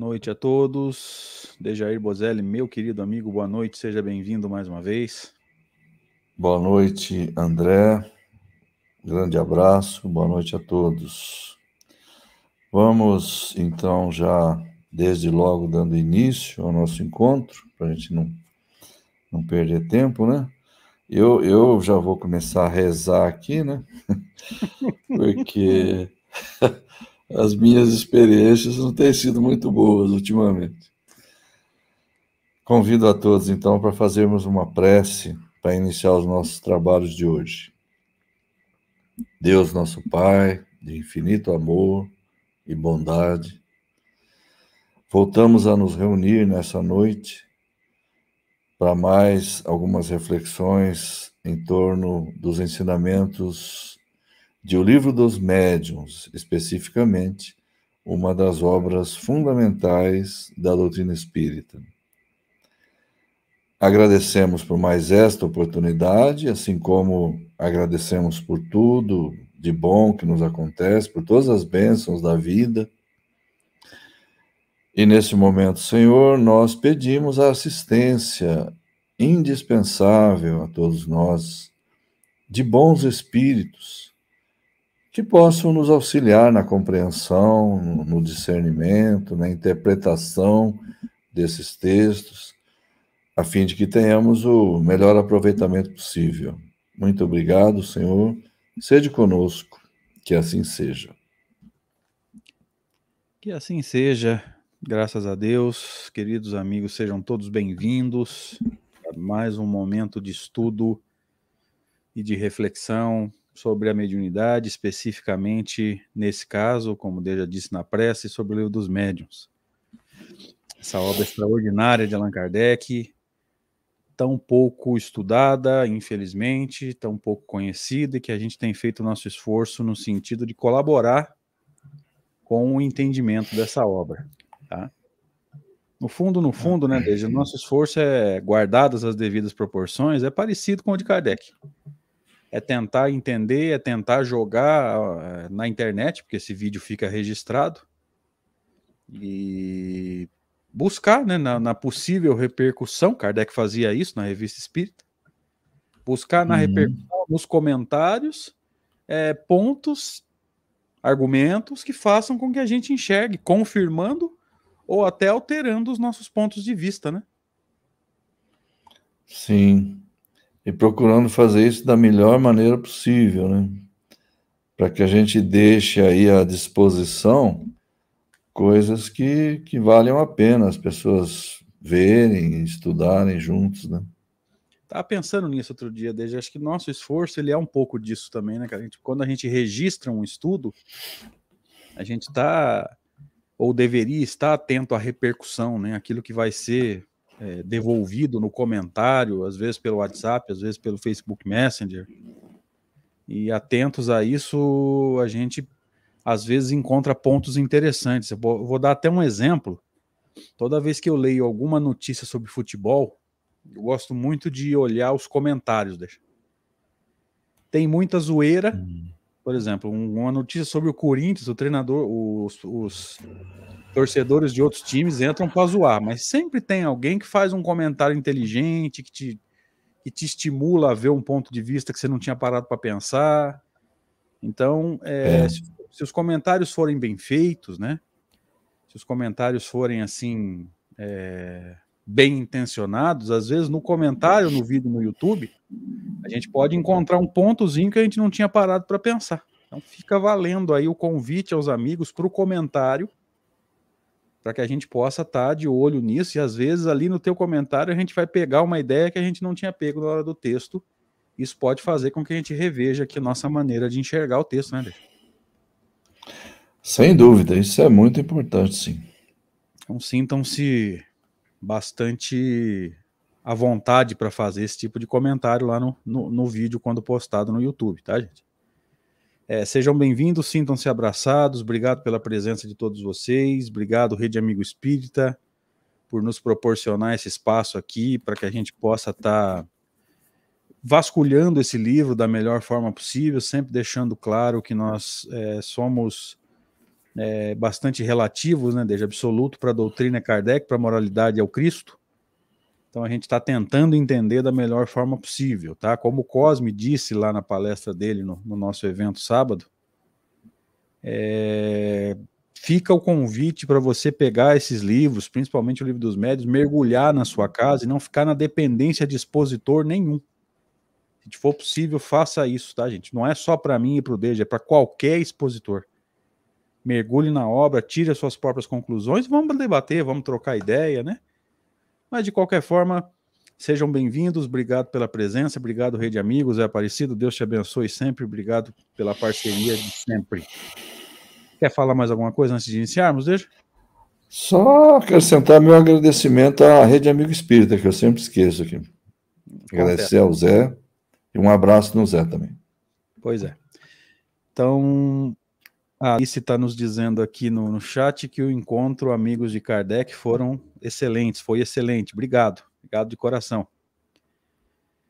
Noite a todos. Dejair Bozelli, meu querido amigo, boa noite, seja bem-vindo mais uma vez. Boa noite, André. Grande abraço, boa noite a todos. Vamos então já desde logo dando início ao nosso encontro, para a gente não, não perder tempo, né? Eu, eu já vou começar a rezar aqui, né? Porque as minhas experiências não têm sido muito boas ultimamente. Convido a todos, então, para fazermos uma prece para iniciar os nossos trabalhos de hoje. Deus, nosso Pai, de infinito amor e bondade, voltamos a nos reunir nessa noite para mais algumas reflexões em torno dos ensinamentos de O Livro dos Médiuns, especificamente, uma das obras fundamentais da doutrina espírita. Agradecemos por mais esta oportunidade, assim como agradecemos por tudo de bom que nos acontece, por todas as bênçãos da vida. E nesse momento, Senhor, nós pedimos a assistência indispensável a todos nós de bons espíritos que possam nos auxiliar na compreensão, no discernimento, na interpretação desses textos, a fim de que tenhamos o melhor aproveitamento possível. Muito obrigado, Senhor. Sede conosco, que assim seja. Que assim seja, graças a Deus. Queridos amigos, sejam todos bem-vindos a mais um momento de estudo e de reflexão sobre a mediunidade, especificamente nesse caso, como Deus já disse na prece, sobre o livro dos médiuns. Essa obra extraordinária de Allan Kardec, tão pouco estudada, infelizmente, tão pouco conhecida, e que a gente tem feito o nosso esforço no sentido de colaborar com o entendimento dessa obra. Tá? No fundo, no fundo, né, desde o nosso esforço é, guardadas as devidas proporções, é parecido com o de Kardec é tentar entender, é tentar jogar uh, na internet, porque esse vídeo fica registrado, e buscar né, na, na, possível repercussão, Kardec fazia isso na revista Espírita, buscar na uhum. repercussão, nos comentários, é, pontos, argumentos que façam com que a gente enxergue, confirmando ou até alterando os nossos pontos de vista, né? Sim e procurando fazer isso da melhor maneira possível, né? Para que a gente deixe aí à disposição coisas que, que valham a pena as pessoas verem, estudarem juntos, né? Tava pensando nisso outro dia, desde acho que nosso esforço ele é um pouco disso também, né, cara? A gente, quando a gente registra um estudo, a gente está ou deveria estar atento à repercussão, né? Aquilo que vai ser é, devolvido no comentário, às vezes pelo WhatsApp, às vezes pelo Facebook Messenger. E atentos a isso, a gente às vezes encontra pontos interessantes. Eu vou, dar até um exemplo. Toda vez que eu leio alguma notícia sobre futebol, eu gosto muito de olhar os comentários. Tem muita zoeira. Hum. Por exemplo, uma notícia sobre o Corinthians, o treinador, os, os torcedores de outros times entram para zoar, mas sempre tem alguém que faz um comentário inteligente, que te, que te estimula a ver um ponto de vista que você não tinha parado para pensar. Então, é, é. Se, se, os comentários forem bem feitos, né? Se os comentários forem assim é, bem intencionados, às vezes no comentário no vídeo no YouTube, a gente pode encontrar um pontozinho que a gente não tinha parado para pensar. Então fica valendo aí o convite aos amigos para o comentário para que a gente possa estar tá de olho nisso e às vezes ali no teu comentário a gente vai pegar uma ideia que a gente não tinha pego na hora do texto. Isso pode fazer com que a gente reveja aqui a nossa maneira de enxergar o texto, né, Deixa? Sem dúvida, isso é muito importante, sim. Então sintam-se bastante à vontade para fazer esse tipo de comentário lá no, no, no vídeo quando postado no YouTube, tá, gente? É, sejam bem-vindos, sintam-se abraçados. Obrigado pela presença de todos vocês. Obrigado, Rede Amigo Espírita, por nos proporcionar esse espaço aqui para que a gente possa estar tá vasculhando esse livro da melhor forma possível, sempre deixando claro que nós é, somos é, bastante relativos, né, desde absoluto para a doutrina Kardec, para a moralidade ao Cristo. Então a gente está tentando entender da melhor forma possível, tá? Como o Cosme disse lá na palestra dele no, no nosso evento sábado, é, fica o convite para você pegar esses livros, principalmente o livro dos médios, mergulhar na sua casa e não ficar na dependência de expositor nenhum. Se for possível, faça isso, tá, gente? Não é só para mim e para o Deja, é para qualquer expositor. Mergulhe na obra, tire as suas próprias conclusões, vamos debater, vamos trocar ideia, né? Mas de qualquer forma, sejam bem-vindos, obrigado pela presença, obrigado, Rede Amigos, é Aparecido, Deus te abençoe sempre, obrigado pela parceria de sempre. Quer falar mais alguma coisa antes de iniciarmos, Deixa? Só acrescentar meu agradecimento à Rede Amigo Espírita, que eu sempre esqueço aqui. Agradecer ao Zé e um abraço no Zé também. Pois é. Então, a Alice está nos dizendo aqui no, no chat que o encontro Amigos de Kardec foram excelentes, foi excelente. Obrigado, obrigado de coração.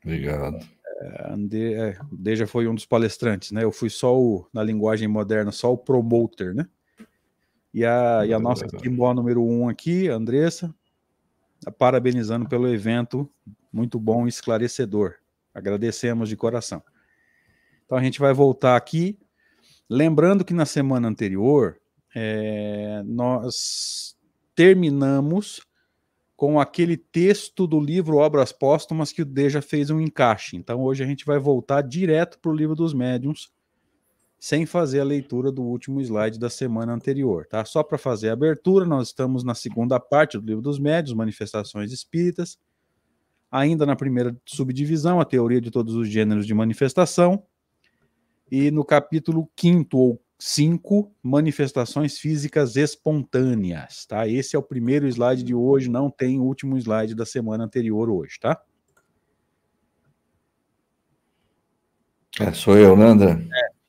Obrigado. É, Ande, é, Deja foi um dos palestrantes, né? Eu fui só o, na linguagem moderna, só o promoter, né? E a, e a nossa Timó número um aqui, a Andressa, parabenizando pelo evento, muito bom e esclarecedor. Agradecemos de coração. Então a gente vai voltar aqui, lembrando que na semana anterior é, nós terminamos com aquele texto do livro Obras Póstumas que o Deja fez um encaixe. Então hoje a gente vai voltar direto para o livro dos médiuns, sem fazer a leitura do último slide da semana anterior, tá? Só para fazer a abertura, nós estamos na segunda parte do livro dos médiuns, Manifestações Espíritas, ainda na primeira subdivisão, a teoria de todos os gêneros de manifestação, e no capítulo quinto ou cinco manifestações físicas espontâneas, tá? Esse é o primeiro slide de hoje, não tem o último slide da semana anterior hoje, tá? É, sou eu, né, André? É.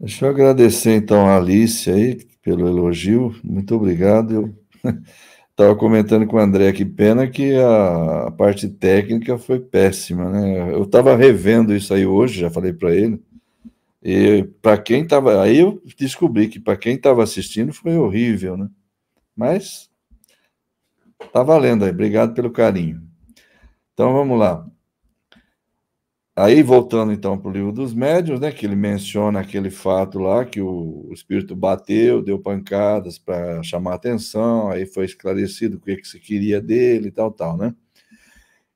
Deixa eu agradecer então a Alice aí pelo elogio, muito obrigado. Eu estava comentando com o André que pena que a, a parte técnica foi péssima, né? Eu estava revendo isso aí hoje, já falei para ele. E para quem estava. Aí eu descobri que para quem estava assistindo foi horrível, né? Mas tá valendo aí. Obrigado pelo carinho. Então vamos lá. Aí, voltando então para o livro dos médios, né, que ele menciona aquele fato lá que o, o espírito bateu, deu pancadas para chamar atenção, aí foi esclarecido o que, que se queria dele e tal, tal, né?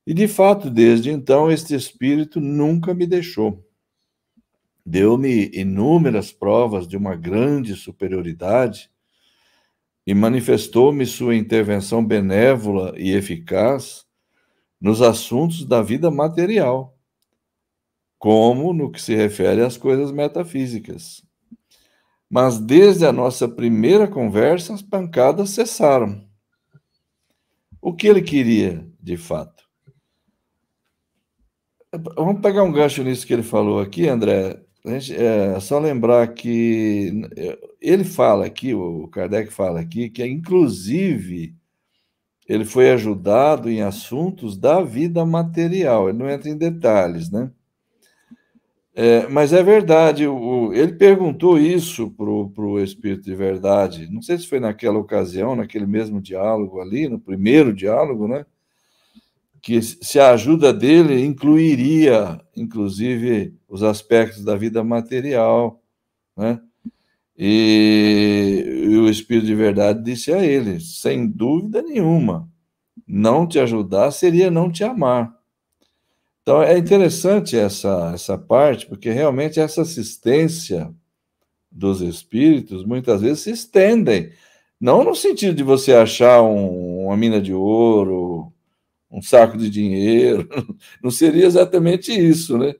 E de fato, desde então, este espírito nunca me deixou deu-me inúmeras provas de uma grande superioridade e manifestou-me sua intervenção benévola e eficaz nos assuntos da vida material, como no que se refere às coisas metafísicas. Mas desde a nossa primeira conversa, as pancadas cessaram. O que ele queria, de fato? Vamos pegar um gancho nisso que ele falou aqui, André. Gente, é só lembrar que ele fala aqui, o Kardec fala aqui, que inclusive ele foi ajudado em assuntos da vida material. Ele não entra em detalhes, né? É, mas é verdade, o, ele perguntou isso para o Espírito de Verdade. Não sei se foi naquela ocasião, naquele mesmo diálogo ali, no primeiro diálogo, né? Que se a ajuda dele incluiria, inclusive, os aspectos da vida material, né? E, e o Espírito de Verdade disse a ele, sem dúvida nenhuma, não te ajudar seria não te amar. Então é interessante essa, essa parte, porque realmente essa assistência dos espíritos muitas vezes se estendem, não no sentido de você achar um, uma mina de ouro, um saco de dinheiro. Não seria exatamente isso, né?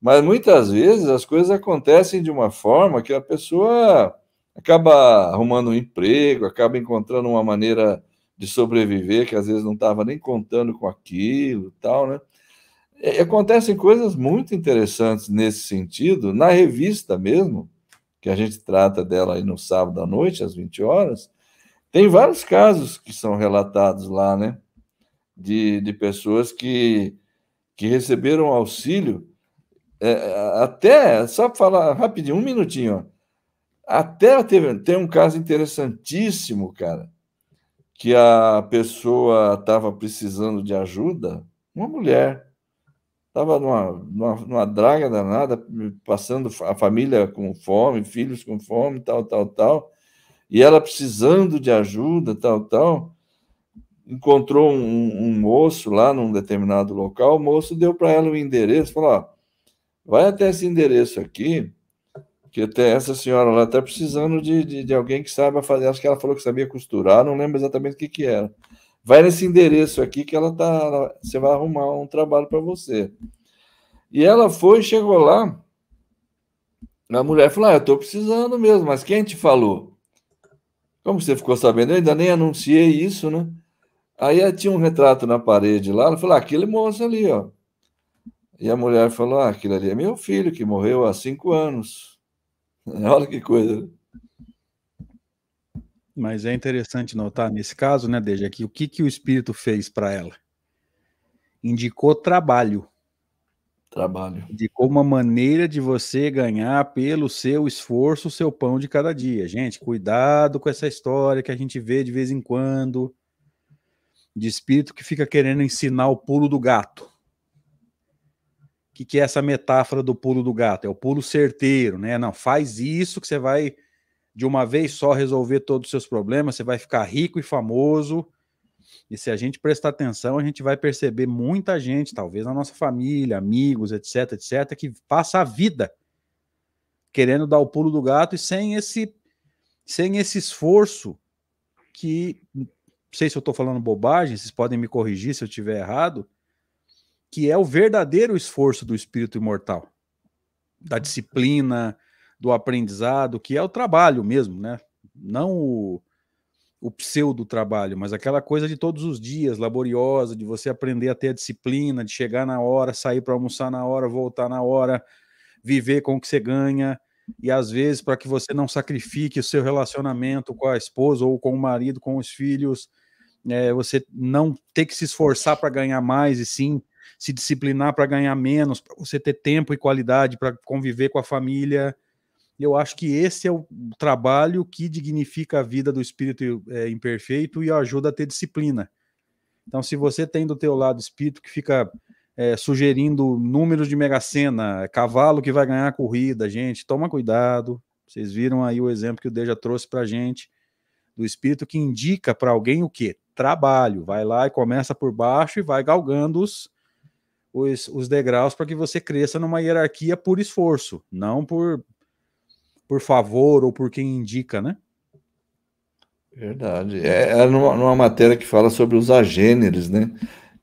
Mas muitas vezes as coisas acontecem de uma forma que a pessoa acaba arrumando um emprego, acaba encontrando uma maneira de sobreviver que às vezes não estava nem contando com aquilo, tal, né? E acontecem coisas muito interessantes nesse sentido, na revista mesmo, que a gente trata dela aí no sábado à noite, às 20 horas, tem vários casos que são relatados lá, né? De, de pessoas que, que receberam auxílio, é, até, só para falar rapidinho, um minutinho, Até teve, tem um caso interessantíssimo, cara, que a pessoa estava precisando de ajuda, uma mulher, estava numa, numa, numa, draga danada, passando a família com fome, filhos com fome, tal, tal, tal, e ela precisando de ajuda, tal, tal, encontrou um, um moço lá num determinado local, o moço deu para ela o endereço, falou, ó, vai até esse endereço aqui, que até essa senhora lá está precisando de, de, de, alguém que saiba fazer. Acho que ela falou que sabia costurar, não lembro exatamente o que, que era. Vai nesse endereço aqui que ela tá. Ela, você vai arrumar um trabalho para você. E ela foi, chegou lá. A mulher falou: ah, eu estou precisando mesmo, mas quem te falou? Como você ficou sabendo? Eu ainda nem anunciei isso, né? Aí tinha um retrato na parede lá, ela falou: ah, aquele moço ali, ó. E a mulher falou: ah, aquele ali é meu filho que morreu há cinco anos. Olha que coisa. Mas é interessante notar nesse caso, né, Deja, que o que, que o Espírito fez para ela? Indicou trabalho. Trabalho. Indicou uma maneira de você ganhar pelo seu esforço o seu pão de cada dia. Gente, cuidado com essa história que a gente vê de vez em quando de espírito que fica querendo ensinar o pulo do gato que, que é essa metáfora do pulo do gato? É o pulo certeiro, né? Não, faz isso que você vai de uma vez só resolver todos os seus problemas, você vai ficar rico e famoso. E se a gente prestar atenção, a gente vai perceber muita gente, talvez na nossa família, amigos, etc, etc, que passa a vida querendo dar o pulo do gato e sem esse sem esse esforço que sei se eu estou falando bobagem, vocês podem me corrigir se eu estiver errado, que é o verdadeiro esforço do espírito imortal, da disciplina, do aprendizado, que é o trabalho mesmo, né? Não o, o pseudo trabalho, mas aquela coisa de todos os dias, laboriosa, de você aprender a ter a disciplina, de chegar na hora, sair para almoçar na hora, voltar na hora, viver com o que você ganha, e às vezes para que você não sacrifique o seu relacionamento com a esposa ou com o marido, com os filhos, é, você não ter que se esforçar para ganhar mais e sim se disciplinar para ganhar menos, para você ter tempo e qualidade para conviver com a família. Eu acho que esse é o trabalho que dignifica a vida do espírito é, imperfeito e ajuda a ter disciplina. Então, se você tem do teu lado espírito que fica é, sugerindo números de mega sena, cavalo que vai ganhar a corrida, gente, toma cuidado. Vocês viram aí o exemplo que o Deja trouxe para gente do espírito que indica para alguém o quê? Trabalho. Vai lá e começa por baixo e vai galgando os, os, os degraus para que você cresça numa hierarquia por esforço, não por, por favor ou por quem indica, né? Verdade. É, é numa, numa matéria que fala sobre os agêneres, né?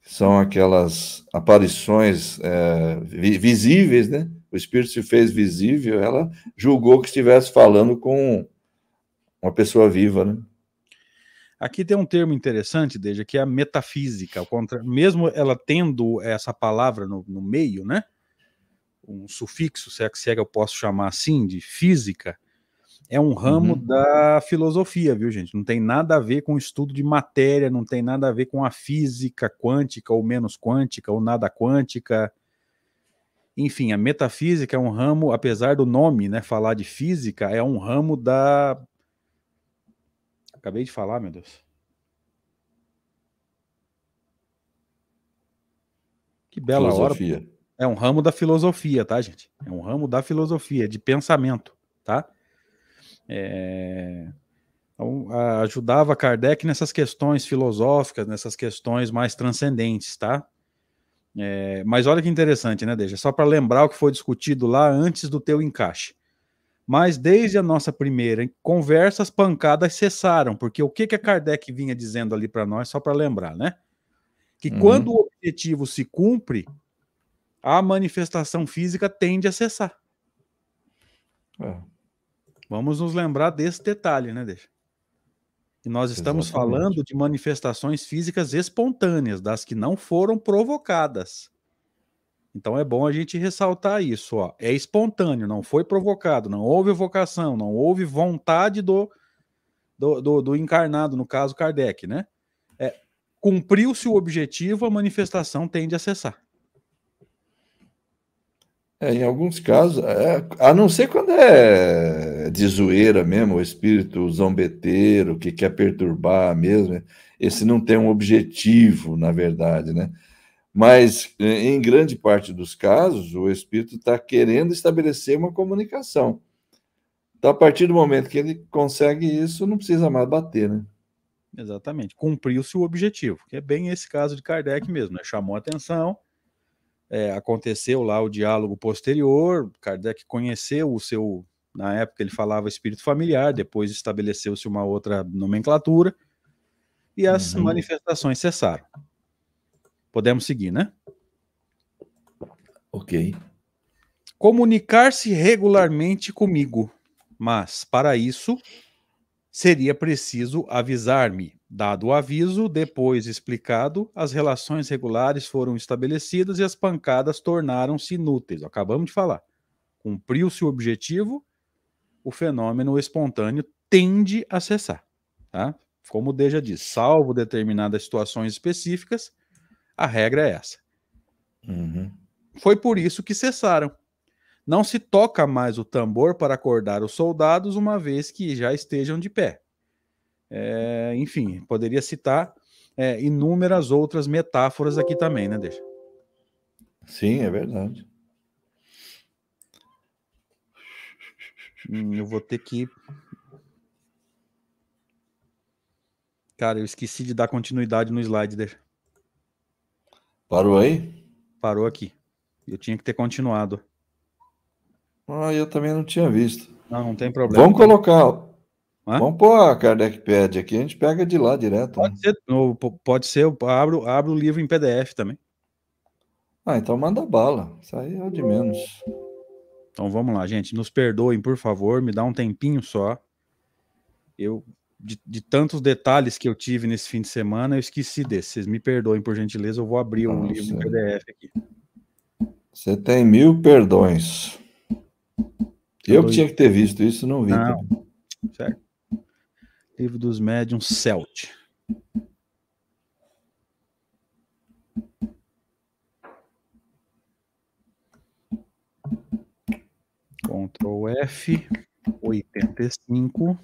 São aquelas aparições é, visíveis, né? O espírito se fez visível, ela julgou que estivesse falando com uma pessoa viva, né? Aqui tem um termo interessante, desde que é a metafísica, contra, mesmo ela tendo essa palavra no, no meio, né? Um sufixo, se é, se é que eu posso chamar assim, de física, é um ramo uhum. da filosofia, viu, gente? Não tem nada a ver com o estudo de matéria, não tem nada a ver com a física quântica ou menos quântica ou nada quântica. Enfim, a metafísica é um ramo, apesar do nome, né, falar de física, é um ramo da Acabei de falar, meu Deus. Que bela filosofia. hora. É um ramo da filosofia, tá, gente? É um ramo da filosofia, de pensamento, tá? É... Então, ajudava Kardec nessas questões filosóficas, nessas questões mais transcendentes, tá? É... Mas olha que interessante, né, Deja? Só para lembrar o que foi discutido lá antes do teu encaixe. Mas desde a nossa primeira conversa, as pancadas cessaram, porque o que, que a Kardec vinha dizendo ali para nós, só para lembrar, né? Que uhum. quando o objetivo se cumpre, a manifestação física tende a cessar. É. Vamos nos lembrar desse detalhe, né, Deixa? E nós estamos Exatamente. falando de manifestações físicas espontâneas, das que não foram provocadas. Então é bom a gente ressaltar isso, ó. É espontâneo, não foi provocado, não houve vocação, não houve vontade do, do, do, do encarnado, no caso Kardec, né? É, Cumpriu-se o objetivo, a manifestação tende a cessar. É, em alguns casos, é, a não ser quando é de zoeira mesmo, o espírito zombeteiro que quer perturbar mesmo, esse não tem um objetivo, na verdade, né? Mas, em grande parte dos casos, o espírito está querendo estabelecer uma comunicação. Então, a partir do momento que ele consegue isso, não precisa mais bater, né? Exatamente. Cumpriu-se o objetivo, que é bem esse caso de Kardec mesmo, né? Chamou atenção, é, aconteceu lá o diálogo posterior, Kardec conheceu o seu, na época ele falava espírito familiar, depois estabeleceu-se uma outra nomenclatura, e as uhum. manifestações cessaram. Podemos seguir, né? Ok. Comunicar-se regularmente comigo, mas para isso seria preciso avisar-me. Dado o aviso, depois explicado, as relações regulares foram estabelecidas e as pancadas tornaram-se inúteis. Acabamos de falar. Cumpriu-se o objetivo, o fenômeno espontâneo tende a cessar. Tá? Como o Deja diz, salvo determinadas situações específicas, a regra é essa. Uhum. Foi por isso que cessaram. Não se toca mais o tambor para acordar os soldados, uma vez que já estejam de pé. É, enfim, poderia citar é, inúmeras outras metáforas aqui também, né, Deixa? Sim, é verdade. Hum, eu vou ter que. Cara, eu esqueci de dar continuidade no slide, deixa. Parou aí? Parou aqui. Eu tinha que ter continuado. Ah, eu também não tinha visto. Não, não tem problema. Vamos colocar. Hã? Vamos pôr a Kardecpad aqui, a gente pega de lá direto. Pode né? ser, pode ser, eu abro, abro o livro em PDF também. Ah, então manda bala. Isso aí é o de menos. Então vamos lá, gente. Nos perdoem, por favor, me dá um tempinho só. Eu, de, de tantos detalhes que eu tive nesse fim de semana, eu esqueci desse. Vocês me perdoem, por gentileza, eu vou abrir o livro em PDF aqui. Você tem mil perdões. Eu que tinha que ter visto isso, não vi. Não. Certo. Livro dos Médiuns Celt. Ctrl F, 85.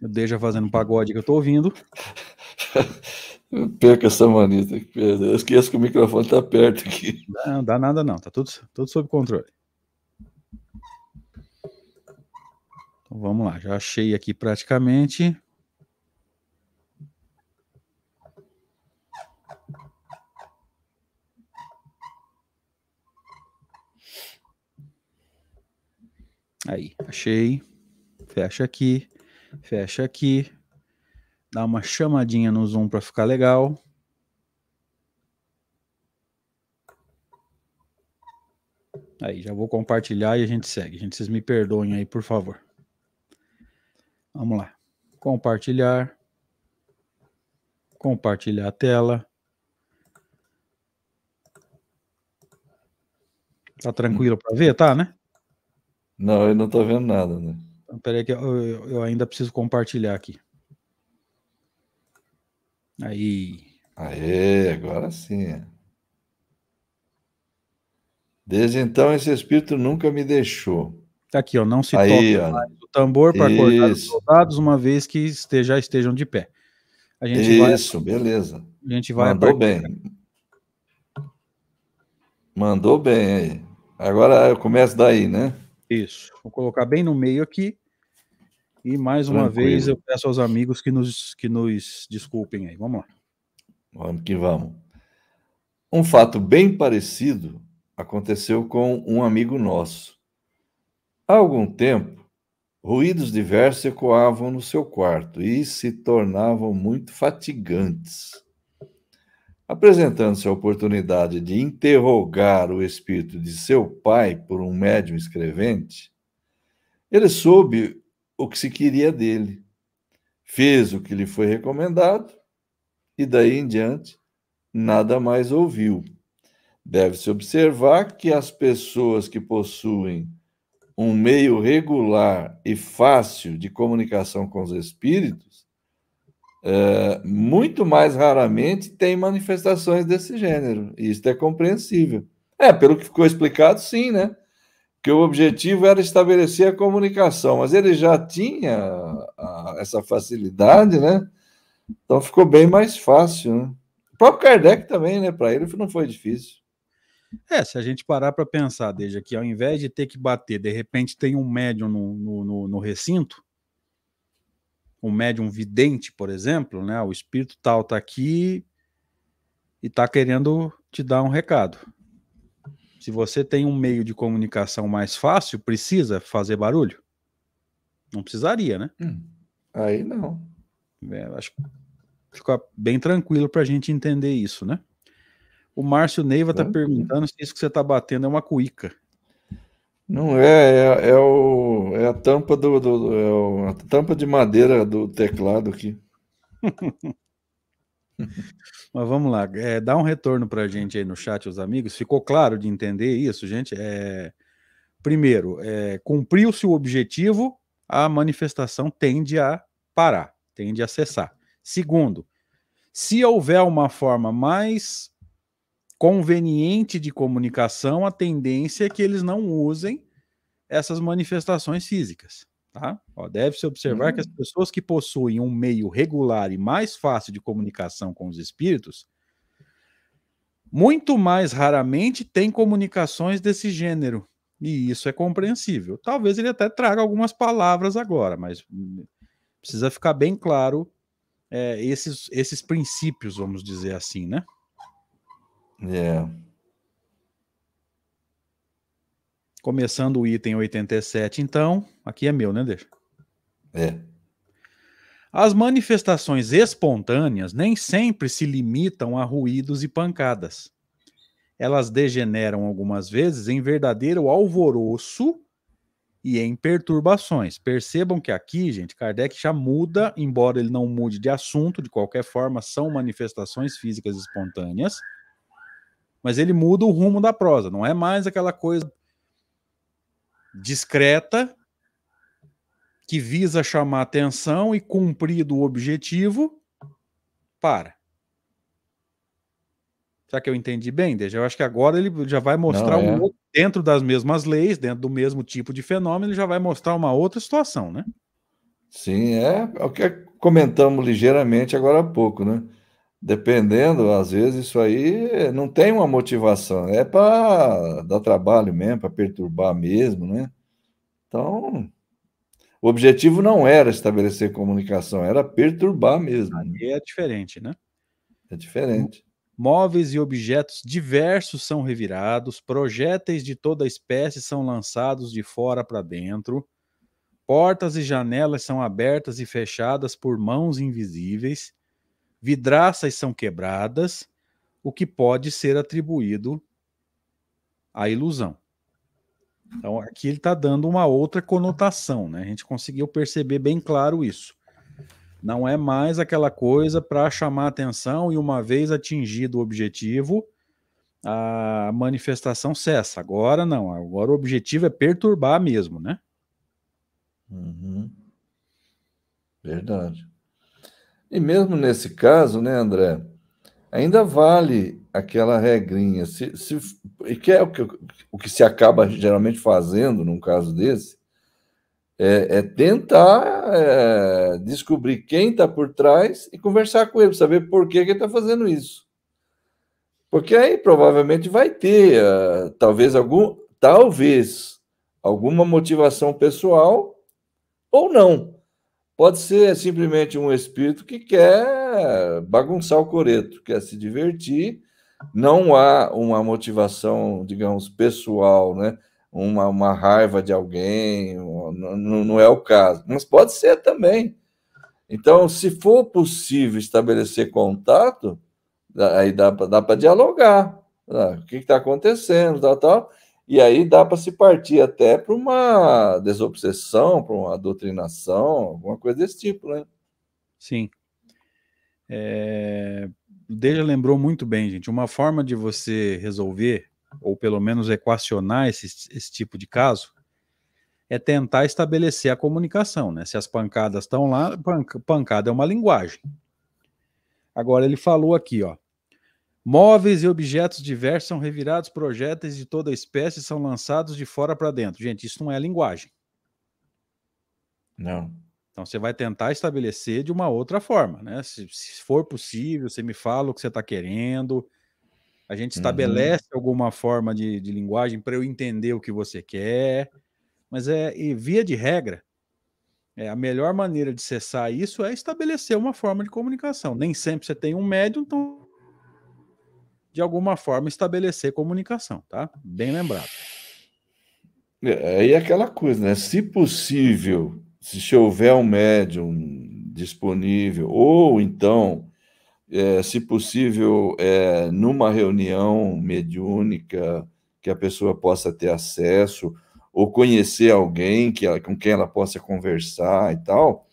Eu deixo fazendo pagode que eu tô ouvindo. Eu perco essa mania, Eu esqueço que o microfone tá perto aqui. Não, dá nada não, tá tudo, tudo sob controle. Então vamos lá, já achei aqui praticamente. Aí, achei. Fecha aqui, fecha aqui. Dá uma chamadinha no zoom para ficar legal. Aí, já vou compartilhar e a gente segue. Gente, vocês me perdoem aí, por favor. Vamos lá. Compartilhar. Compartilhar a tela. Tá tranquilo para ver, tá, né? Não, eu não tô vendo nada, né? Então, peraí que eu, eu, ainda preciso compartilhar aqui. Aí. Aê, agora sim. Desde então, esse espírito nunca me deixou. Tá aqui, ó, não se Aí, toca mais o tambor para acordar os soldados uma vez que esteja, estejam de pé. A gente Isso, vai, beleza. A gente vai Mandou bem. Mandou bem aí. Agora eu começo daí, né? Isso. Vou colocar bem no meio aqui. E mais uma Tranquilo. vez eu peço aos amigos que nos, que nos desculpem aí. Vamos lá. Vamos que vamos. Um fato bem parecido aconteceu com um amigo nosso. Há algum tempo, ruídos diversos ecoavam no seu quarto e se tornavam muito fatigantes. Apresentando-se a oportunidade de interrogar o espírito de seu pai por um médium escrevente, ele soube o que se queria dele, fez o que lhe foi recomendado e daí em diante nada mais ouviu. Deve-se observar que as pessoas que possuem um meio regular e fácil de comunicação com os espíritos é, muito mais raramente tem manifestações desse gênero. E isso é compreensível. É, pelo que ficou explicado, sim, né? Que o objetivo era estabelecer a comunicação, mas ele já tinha a, essa facilidade, né? Então ficou bem mais fácil, né? O próprio Kardec também, né? Para ele não foi difícil. É, se a gente parar para pensar, desde que ao invés de ter que bater, de repente tem um médium no, no, no, no recinto, um médium vidente, por exemplo, né? O espírito tal tá aqui e tá querendo te dar um recado. Se você tem um meio de comunicação mais fácil, precisa fazer barulho? Não precisaria, né? Hum, aí não. É, acho que fica bem tranquilo para a gente entender isso, né? O Márcio Neiva está perguntando se isso que você está batendo é uma cuíca. Não é, é, é, o, é a tampa do, do é o, a tampa de madeira do teclado aqui. Mas vamos lá, é, dá um retorno para a gente aí no chat, os amigos. Ficou claro de entender isso, gente? É, primeiro, é, cumpriu-se o objetivo, a manifestação tende a parar, tende a cessar. Segundo, se houver uma forma mais conveniente de comunicação, a tendência é que eles não usem essas manifestações físicas. Tá? Deve-se observar hum. que as hum. pessoas que possuem um meio regular e mais fácil de comunicação com os espíritos, muito mais raramente têm comunicações desse gênero. E isso é compreensível. Talvez ele até traga algumas palavras agora, mas precisa ficar bem claro é, esses, esses princípios, vamos dizer assim, né? É. Começando o item 87, então, aqui é meu, né, deixa? É. As manifestações espontâneas nem sempre se limitam a ruídos e pancadas. Elas degeneram algumas vezes em verdadeiro alvoroço e em perturbações. Percebam que aqui, gente, Kardec já muda, embora ele não mude de assunto, de qualquer forma, são manifestações físicas espontâneas, mas ele muda o rumo da prosa, não é mais aquela coisa discreta, que visa chamar atenção e cumprir o objetivo, para. Será que eu entendi bem, Deja? Eu acho que agora ele já vai mostrar, Não, é. um, dentro das mesmas leis, dentro do mesmo tipo de fenômeno, ele já vai mostrar uma outra situação, né? Sim, é, é o que comentamos ligeiramente agora há pouco, né? Dependendo, às vezes isso aí não tem uma motivação, é para dar trabalho mesmo, para perturbar mesmo, né? Então, o objetivo não era estabelecer comunicação, era perturbar mesmo. Aí é diferente, né? É diferente. Móveis e objetos diversos são revirados, projéteis de toda espécie são lançados de fora para dentro, portas e janelas são abertas e fechadas por mãos invisíveis, vidraças são quebradas, o que pode ser atribuído à ilusão. Então, aqui ele está dando uma outra conotação, né? A gente conseguiu perceber bem claro isso. Não é mais aquela coisa para chamar atenção e, uma vez atingido o objetivo, a manifestação cessa. Agora não, agora o objetivo é perturbar mesmo, né? Uhum. Verdade. E mesmo nesse caso, né, André, ainda vale aquela regrinha, se, se, que é o que, o que se acaba geralmente fazendo num caso desse, é, é tentar é, descobrir quem está por trás e conversar com ele, saber por que, que ele está fazendo isso. Porque aí provavelmente vai ter, uh, talvez algum, talvez alguma motivação pessoal ou não. Pode ser simplesmente um espírito que quer bagunçar o coreto, quer se divertir. Não há uma motivação, digamos, pessoal, né? uma, uma raiva de alguém, não, não é o caso. Mas pode ser também. Então, se for possível estabelecer contato, aí dá, dá para dialogar. Né? O que está acontecendo, tal, tal. E aí dá para se partir até para uma desobsessão, para uma doutrinação, alguma coisa desse tipo, né? Sim. É... Deja lembrou muito bem, gente. Uma forma de você resolver, ou pelo menos equacionar esse, esse tipo de caso, é tentar estabelecer a comunicação, né? Se as pancadas estão lá, pancada é uma linguagem. Agora ele falou aqui, ó. Móveis e objetos diversos são revirados, projéteis de toda espécie são lançados de fora para dentro. Gente, isso não é linguagem. Não. Então você vai tentar estabelecer de uma outra forma, né? Se, se for possível, você me fala o que você está querendo. A gente uhum. estabelece uhum. alguma forma de, de linguagem para eu entender o que você quer. Mas é via de regra, é, a melhor maneira de cessar isso é estabelecer uma forma de comunicação. Nem sempre você tem um médium, então de alguma forma estabelecer comunicação, tá? Bem lembrado. É, é aquela coisa, né? Se possível, se houver um médium disponível, ou então, é, se possível, é, numa reunião mediúnica que a pessoa possa ter acesso, ou conhecer alguém que ela, com quem ela possa conversar e tal,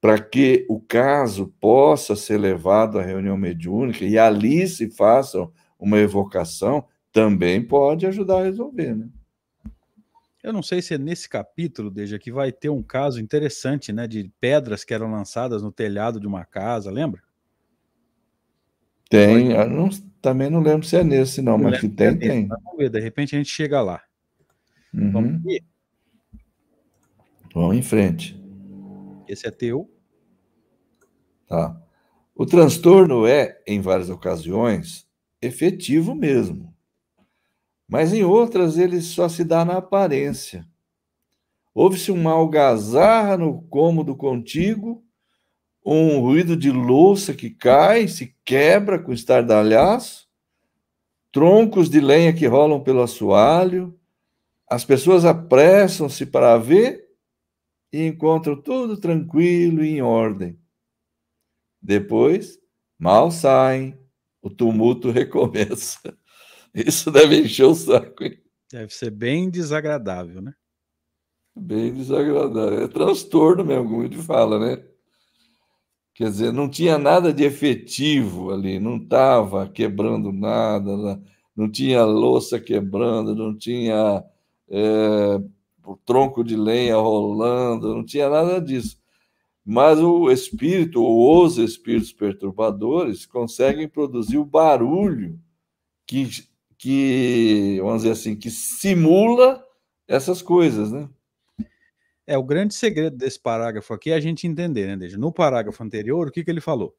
para que o caso possa ser levado à reunião mediúnica e ali se faça uma evocação, também pode ajudar a resolver, né? Eu não sei se é nesse capítulo, desde que vai ter um caso interessante, né, de pedras que eram lançadas no telhado de uma casa, lembra? Tem, não, também não lembro se é nesse não, não mas que tem, é tem. Vamos ver, de repente a gente chega lá. Uhum. Vamos, Vamos em frente. Esse é teu. Tá. O transtorno é, em várias ocasiões, efetivo mesmo. Mas em outras ele só se dá na aparência. Houve-se uma algazarra no cômodo contigo, um ruído de louça que cai, se quebra com estardalhaço, troncos de lenha que rolam pelo assoalho, as pessoas apressam-se para ver e encontram tudo tranquilo e em ordem. Depois, mal saem, o tumulto recomeça. Isso deve encher o saco, hein? Deve ser bem desagradável, né? Bem desagradável. É transtorno mesmo, como ele fala, né? Quer dizer, não tinha nada de efetivo ali, não estava quebrando nada, não tinha louça quebrando, não tinha é, o tronco de lenha rolando, não tinha nada disso. Mas o espírito, ou os espíritos perturbadores, conseguem produzir o barulho que, que, vamos dizer assim, que simula essas coisas, né? É, o grande segredo desse parágrafo aqui é a gente entender, né, Desde No parágrafo anterior, o que, que ele falou?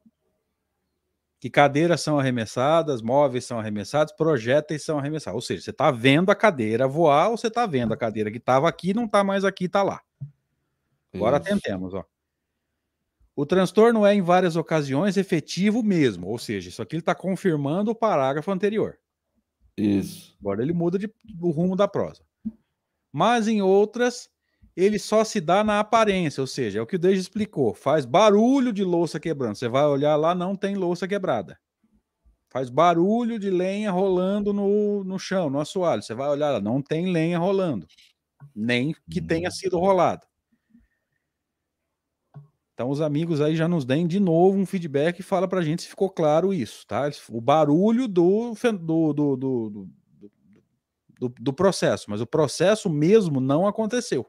Que cadeiras são arremessadas, móveis são arremessados, projéteis são arremessados. Ou seja, você está vendo a cadeira voar ou você está vendo a cadeira que estava aqui, não está mais aqui, está lá. Agora Isso. tentemos, ó. O transtorno é, em várias ocasiões, efetivo mesmo. Ou seja, isso aqui está confirmando o parágrafo anterior. Isso. Agora ele muda de, o rumo da prosa. Mas em outras, ele só se dá na aparência, ou seja, é o que o Deja explicou. Faz barulho de louça quebrando. Você vai olhar lá, não tem louça quebrada. Faz barulho de lenha rolando no, no chão, no assoalho. Você vai olhar lá, não tem lenha rolando. Nem que tenha sido rolado. Então, os amigos aí já nos deem de novo um feedback e fala pra gente se ficou claro isso, tá? O barulho do, do, do, do, do, do processo, mas o processo mesmo não aconteceu.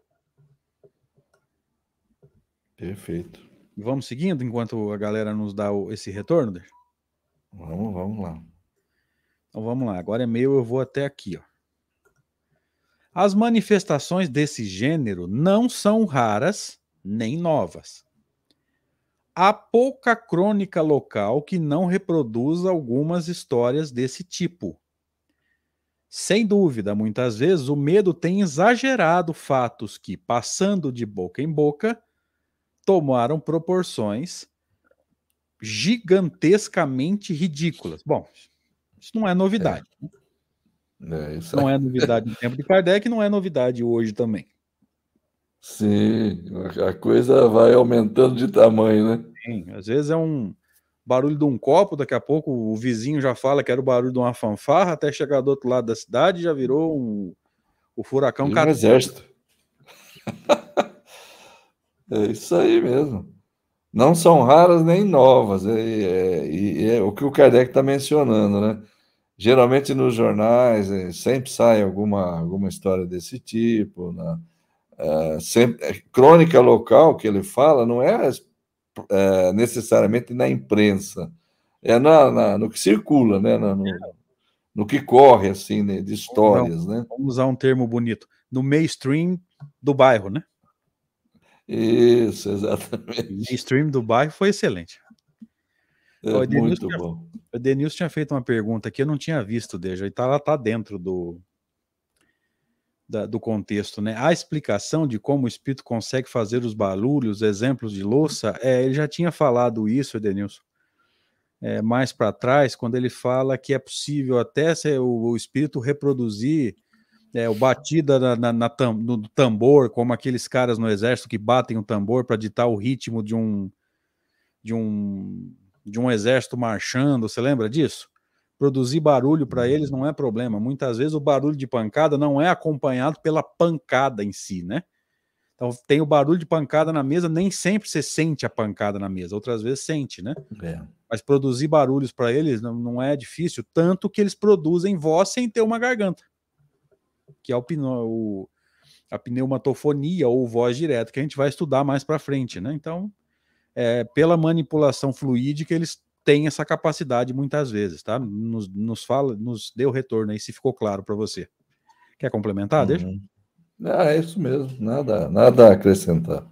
Perfeito. Vamos seguindo enquanto a galera nos dá esse retorno? Vamos, vamos lá. Então vamos lá. Agora é meu, eu vou até aqui. Ó. As manifestações desse gênero não são raras nem novas. Há pouca crônica local que não reproduza algumas histórias desse tipo. Sem dúvida, muitas vezes o medo tem exagerado fatos que, passando de boca em boca, tomaram proporções gigantescamente ridículas. Bom, isso não é novidade. É. É, isso não é novidade no tempo de Kardec, não é novidade hoje também. Sim, a coisa vai aumentando de tamanho, né? Sim, às vezes é um barulho de um copo, daqui a pouco o vizinho já fala que era o barulho de uma fanfarra, até chegar do outro lado da cidade já virou um, o furacão um exército. É isso aí mesmo. Não são raras nem novas. É, é, é o que o Kardec está mencionando, né? Geralmente nos jornais é, sempre sai alguma, alguma história desse tipo. Né? É, sempre, é, crônica local que ele fala não é, necessariamente na imprensa, É na, na, no que circula, né? No, no, que corre, assim, né? de histórias, vamos, né? Vamos usar um termo bonito. No mainstream do bairro, né? Isso, exatamente. O mainstream do bairro foi excelente. É o muito tinha, bom. O Denilson tinha feito uma pergunta que eu não tinha visto, Deja, e tá, ela tá dentro do, da, do contexto, né? A explicação de como o espírito consegue fazer os barulhos, exemplos de louça, é, ele já tinha falado isso, Edenilson, é, mais para trás, quando ele fala que é possível até o, o espírito reproduzir é, o batida na, na, na tam, no tambor, como aqueles caras no exército que batem o tambor para ditar o ritmo de um de um de um exército marchando, você lembra disso? Produzir barulho para eles não é problema. Muitas vezes o barulho de pancada não é acompanhado pela pancada em si, né? Então tem o barulho de pancada na mesa, nem sempre você sente a pancada na mesa, outras vezes sente, né? É. Mas produzir barulhos para eles não, não, é difícil, tanto que eles produzem voz sem ter uma garganta, que é o, o a pneumatofonia ou voz direta, que a gente vai estudar mais para frente, né? Então, é, pela manipulação fluídica, eles tem essa capacidade muitas vezes, tá? Nos, nos fala, nos deu retorno aí, se ficou claro para você. Quer complementar? Uhum. Deixa. Ah, é isso mesmo, nada, nada a acrescentar.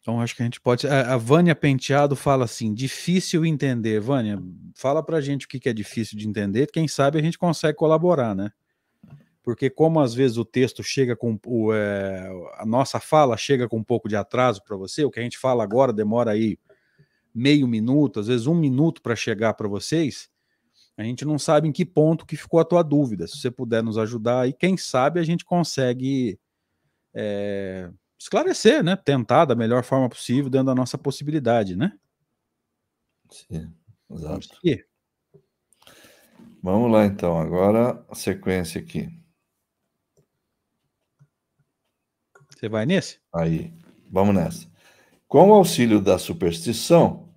Então acho que a gente pode. A, Vânia Penteado fala assim: difícil entender. Vânia, fala pra gente o que, que é difícil de entender, quem sabe a gente consegue colaborar, né? Porque, como às vezes o texto chega com. O, é, a nossa fala chega com um pouco de atraso para você, o que a gente fala agora demora aí meio minuto, às vezes um minuto para chegar para vocês, a gente não sabe em que ponto que ficou a tua dúvida. Se você puder nos ajudar aí, quem sabe a gente consegue é, esclarecer, né? Tentar da melhor forma possível, dentro da nossa possibilidade, né? Sim, exato. Vamos lá então, agora a sequência aqui. Você vai nesse? Aí, vamos nessa. Com o auxílio da superstição,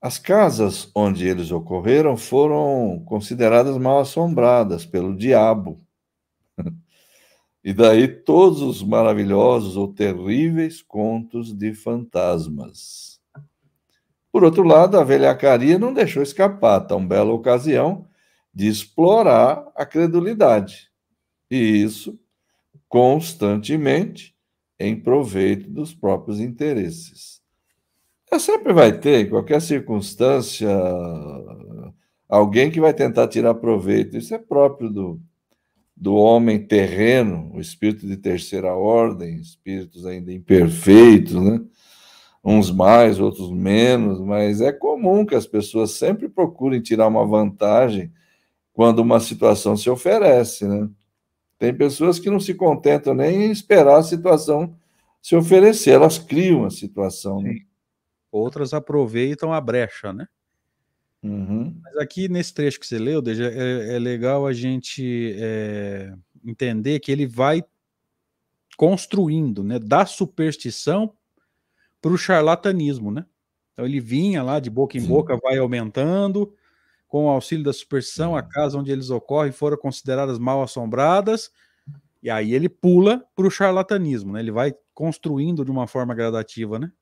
as casas onde eles ocorreram foram consideradas mal assombradas pelo diabo. E daí todos os maravilhosos ou terríveis contos de fantasmas. Por outro lado, a velhacaria não deixou escapar tão bela ocasião de explorar a credulidade. E isso constantemente em proveito dos próprios interesses. É, sempre vai ter, em qualquer circunstância, alguém que vai tentar tirar proveito. Isso é próprio do, do homem terreno, o espírito de terceira ordem, espíritos ainda imperfeitos, né? Uns mais, outros menos, mas é comum que as pessoas sempre procurem tirar uma vantagem quando uma situação se oferece, né? Tem pessoas que não se contentam nem em esperar a situação se oferecer, elas criam a situação. Né? outras aproveitam a brecha, né? Uhum. Mas aqui nesse trecho que você leu, Deja, é, é legal a gente é, entender que ele vai construindo, né, da superstição para o charlatanismo, né? Então ele vinha lá de boca em Sim. boca, vai aumentando, com o auxílio da superstição, a casa onde eles ocorrem foram consideradas mal assombradas, e aí ele pula para o charlatanismo, né? Ele vai construindo de uma forma gradativa, né?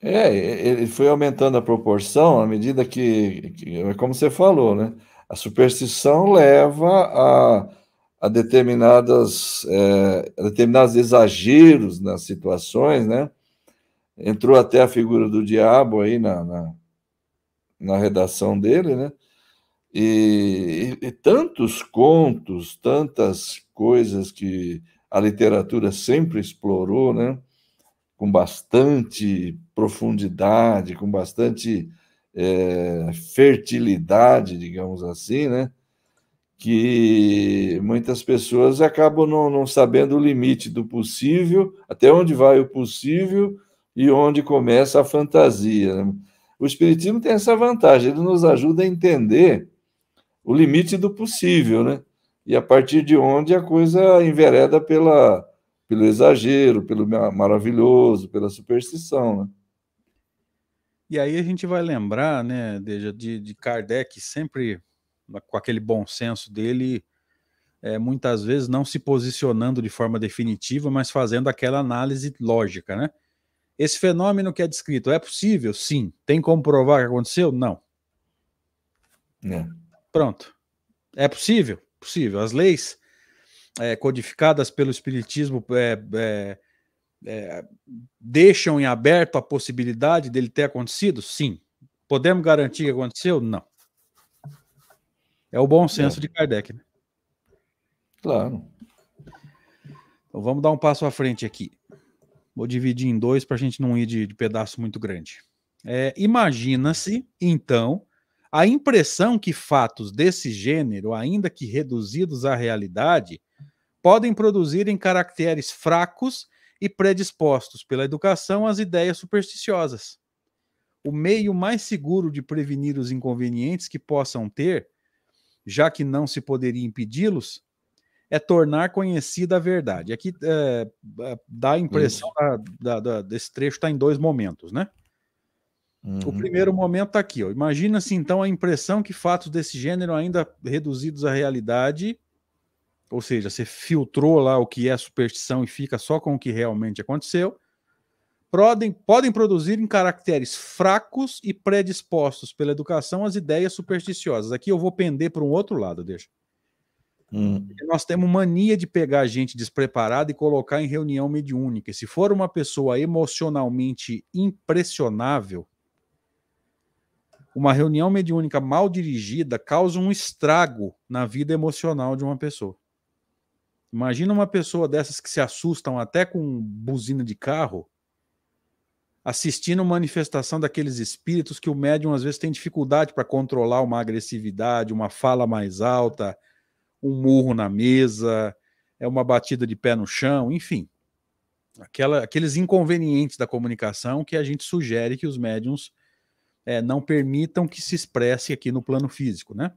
É, ele foi aumentando a proporção à medida que, que é como você falou, né? A superstição leva a, a determinadas, é, a determinados exageros nas situações, né? Entrou até a figura do diabo aí na, na, na redação dele, né? E, e, tantos contos, tantas coisas que a literatura sempre explorou, né? com bastante profundidade, com bastante é, fertilidade, digamos assim, né? Que muitas pessoas acabam não, não sabendo o limite do possível, até onde vai o possível e onde começa a fantasia. Né? O Espiritismo tem essa vantagem, ele nos ajuda a entender o limite do possível, né? E a partir de onde a coisa envereda pela, pelo exagero, pelo maravilhoso, pela superstição, né? E aí a gente vai lembrar, né, de, de Kardec sempre com aquele bom senso dele, é, muitas vezes não se posicionando de forma definitiva, mas fazendo aquela análise lógica, né? Esse fenômeno que é descrito é possível? Sim. Tem como provar que aconteceu? Não. É. Pronto. É possível? Possível. As leis é, codificadas pelo Espiritismo é, é, é, deixam em aberto a possibilidade dele ter acontecido? Sim. Podemos garantir que aconteceu? Não. É o bom senso de Kardec. Né? Claro. Então vamos dar um passo à frente aqui. Vou dividir em dois para a gente não ir de, de pedaço muito grande. É, Imagina-se, então, a impressão que fatos desse gênero, ainda que reduzidos à realidade, podem produzir em caracteres fracos e predispostos pela educação às ideias supersticiosas. O meio mais seguro de prevenir os inconvenientes que possam ter, já que não se poderia impedi-los, é tornar conhecida a verdade. Aqui é, é dá a impressão da, da, desse trecho está em dois momentos, né? Uhum. O primeiro momento está aqui. Imagina-se então a impressão que fatos desse gênero, ainda reduzidos à realidade, ou seja, você filtrou lá o que é superstição e fica só com o que realmente aconteceu, podem, podem produzir em caracteres fracos e predispostos pela educação as ideias supersticiosas. Aqui eu vou pender para um outro lado, deixa. Hum. Nós temos mania de pegar gente despreparada e colocar em reunião mediúnica. Se for uma pessoa emocionalmente impressionável, uma reunião mediúnica mal dirigida causa um estrago na vida emocional de uma pessoa. Imagina uma pessoa dessas que se assustam até com buzina de carro, assistindo manifestação daqueles espíritos que o médium às vezes tem dificuldade para controlar uma agressividade, uma fala mais alta, um murro na mesa, é uma batida de pé no chão, enfim. Aquela, aqueles inconvenientes da comunicação que a gente sugere que os médiums é, não permitam que se expresse aqui no plano físico, né?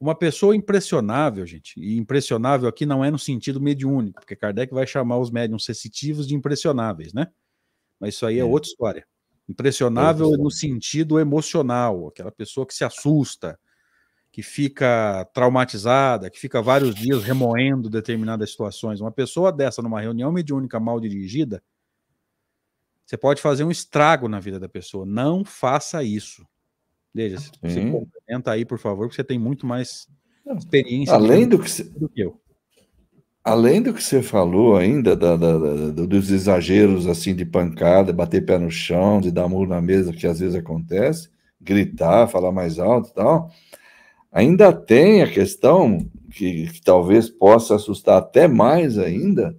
Uma pessoa impressionável, gente, e impressionável aqui não é no sentido mediúnico, porque Kardec vai chamar os médiums sensitivos de impressionáveis, né? Mas isso aí é, é. outra história. Impressionável é no sentido emocional, aquela pessoa que se assusta, que fica traumatizada, que fica vários dias remoendo determinadas situações. Uma pessoa dessa numa reunião mediúnica mal dirigida, você pode fazer um estrago na vida da pessoa. Não faça isso. Veja, você comenta aí, por favor, porque você tem muito mais experiência além do que, você, do que eu. Além do que você falou ainda, da, da, da, dos exageros assim de pancada, bater pé no chão, de dar murro na mesa, que às vezes acontece, gritar, falar mais alto e tal, ainda tem a questão que, que talvez possa assustar até mais ainda,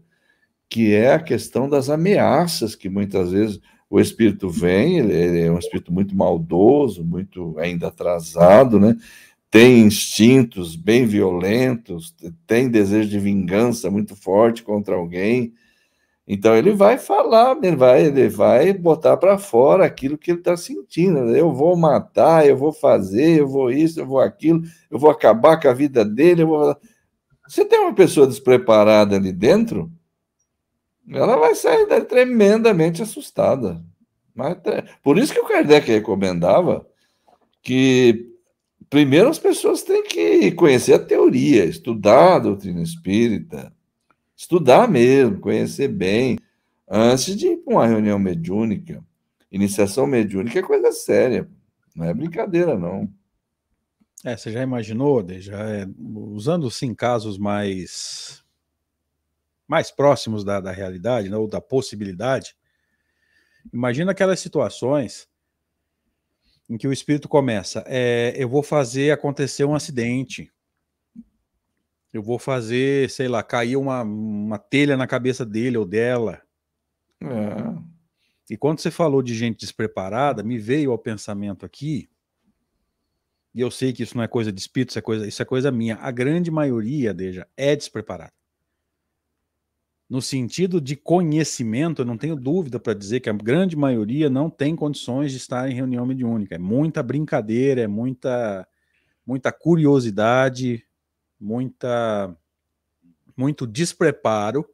que é a questão das ameaças que muitas vezes o espírito vem, ele, ele, é um espírito muito maldoso, muito ainda atrasado, né? Tem instintos bem violentos, tem desejo de vingança muito forte contra alguém. Então ele vai falar, ele vai, ele vai botar para fora aquilo que ele está sentindo. Né? Eu vou matar, eu vou fazer, eu vou isso, eu vou aquilo, eu vou acabar com a vida dele. Vou... Você tem uma pessoa despreparada ali dentro, ela vai sair tremendamente assustada. Mas, por isso que o Kardec recomendava que primeiro as pessoas têm que conhecer a teoria, estudar a doutrina espírita, estudar mesmo, conhecer bem, antes de ir para uma reunião mediúnica. Iniciação mediúnica é coisa séria, não é brincadeira, não. É, você já imaginou, já é, usando sim casos mais mais próximos da, da realidade, né, ou da possibilidade, imagina aquelas situações em que o espírito começa, é, eu vou fazer acontecer um acidente, eu vou fazer, sei lá, cair uma, uma telha na cabeça dele ou dela. É. E quando você falou de gente despreparada, me veio ao pensamento aqui, e eu sei que isso não é coisa de espírito, isso é coisa, isso é coisa minha. A grande maioria, Deja, é despreparada no sentido de conhecimento, eu não tenho dúvida para dizer que a grande maioria não tem condições de estar em reunião mediúnica. É muita brincadeira, é muita, muita curiosidade, muita, muito despreparo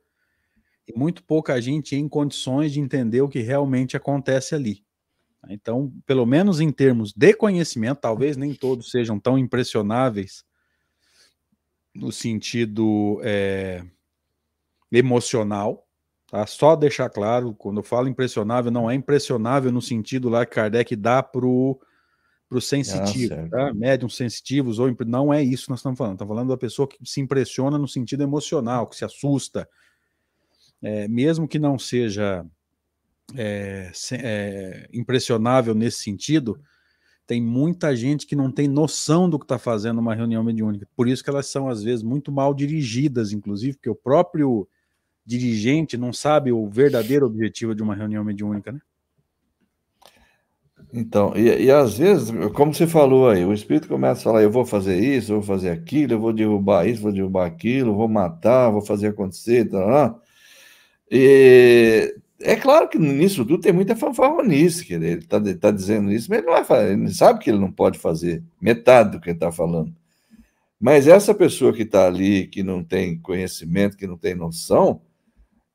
e muito pouca gente em condições de entender o que realmente acontece ali. Então, pelo menos em termos de conhecimento, talvez nem todos sejam tão impressionáveis no sentido é, emocional, Tá? Só deixar claro, quando eu falo impressionável, não é impressionável no sentido lá que Kardec dá para o sensitivo, ah, tá? médiums sensitivos, ou não é isso que nós estamos falando. Estamos falando da pessoa que se impressiona no sentido emocional, que se assusta, é, mesmo que não seja é, é, impressionável nesse sentido, tem muita gente que não tem noção do que está fazendo uma reunião mediúnica. Por isso que elas são, às vezes, muito mal dirigidas, inclusive, porque o próprio dirigente não sabe o verdadeiro objetivo de uma reunião mediúnica, né? Então, e, e, às vezes, como você falou aí, o espírito começa a falar: eu vou fazer isso, eu vou fazer aquilo, eu vou derrubar isso, vou derrubar aquilo, vou matar, vou fazer acontecer, tá lá. E é claro que nisso tudo tem muita fanfarronice, que ele está tá dizendo isso, mas ele não vai ele sabe que ele não pode fazer metade do que ele está falando. Mas essa pessoa que está ali, que não tem conhecimento, que não tem noção,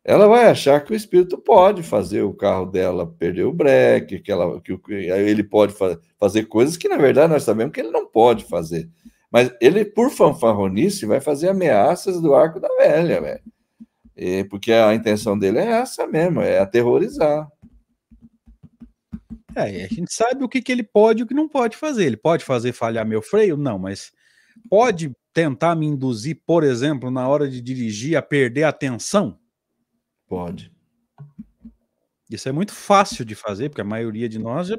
ela vai achar que o espírito pode fazer o carro dela perder o breque, que, ela, que ele pode fa fazer coisas que, na verdade, nós sabemos que ele não pode fazer. Mas ele, por fanfarronice, vai fazer ameaças do arco da velha, velho. Porque a intenção dele é essa mesmo, é aterrorizar. É, a gente sabe o que, que ele pode e o que não pode fazer. Ele pode fazer falhar meu freio? Não, mas pode tentar me induzir, por exemplo, na hora de dirigir, a perder a atenção? Pode. Isso é muito fácil de fazer, porque a maioria de nós já,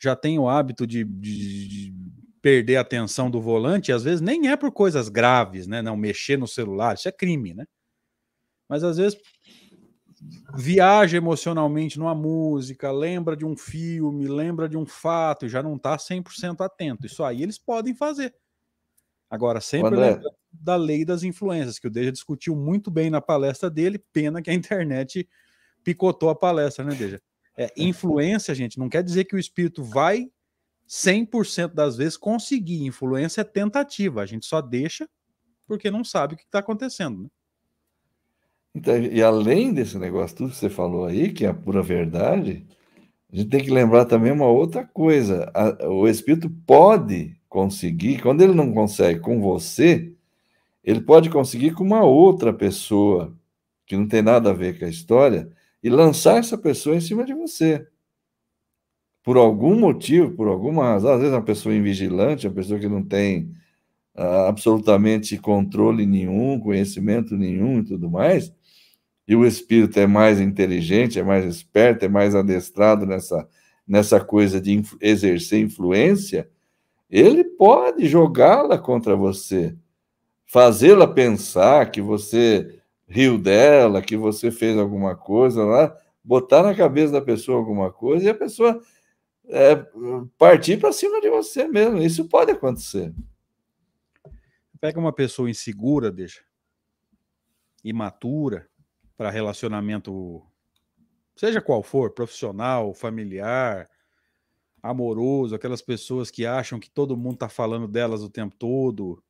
já tem o hábito de, de, de perder a atenção do volante, e às vezes nem é por coisas graves, né? Não mexer no celular, isso é crime, né? mas às vezes viaja emocionalmente numa música, lembra de um filme, lembra de um fato e já não está 100% atento. Isso aí eles podem fazer. Agora, sempre lembra da lei das influências, que o Deja discutiu muito bem na palestra dele, pena que a internet picotou a palestra, né, Deja? É, influência, gente, não quer dizer que o espírito vai 100% das vezes conseguir. Influência é tentativa, a gente só deixa porque não sabe o que está acontecendo. Né? Então, e além desse negócio, tudo que você falou aí, que é a pura verdade, a gente tem que lembrar também uma outra coisa. A, o espírito pode conseguir, quando ele não consegue com você, ele pode conseguir com uma outra pessoa que não tem nada a ver com a história e lançar essa pessoa em cima de você. Por algum motivo, por alguma razão, às vezes uma pessoa invigilante, uma pessoa que não tem uh, absolutamente controle nenhum, conhecimento nenhum e tudo mais, e o espírito é mais inteligente, é mais esperto, é mais adestrado nessa, nessa coisa de exercer influência, ele pode jogá-la contra você, fazê-la pensar que você riu dela, que você fez alguma coisa lá, botar na cabeça da pessoa alguma coisa e a pessoa é, partir para cima de você mesmo. Isso pode acontecer. Pega uma pessoa insegura, deixa, imatura, para relacionamento, seja qual for, profissional, familiar, amoroso, aquelas pessoas que acham que todo mundo está falando delas o tempo todo.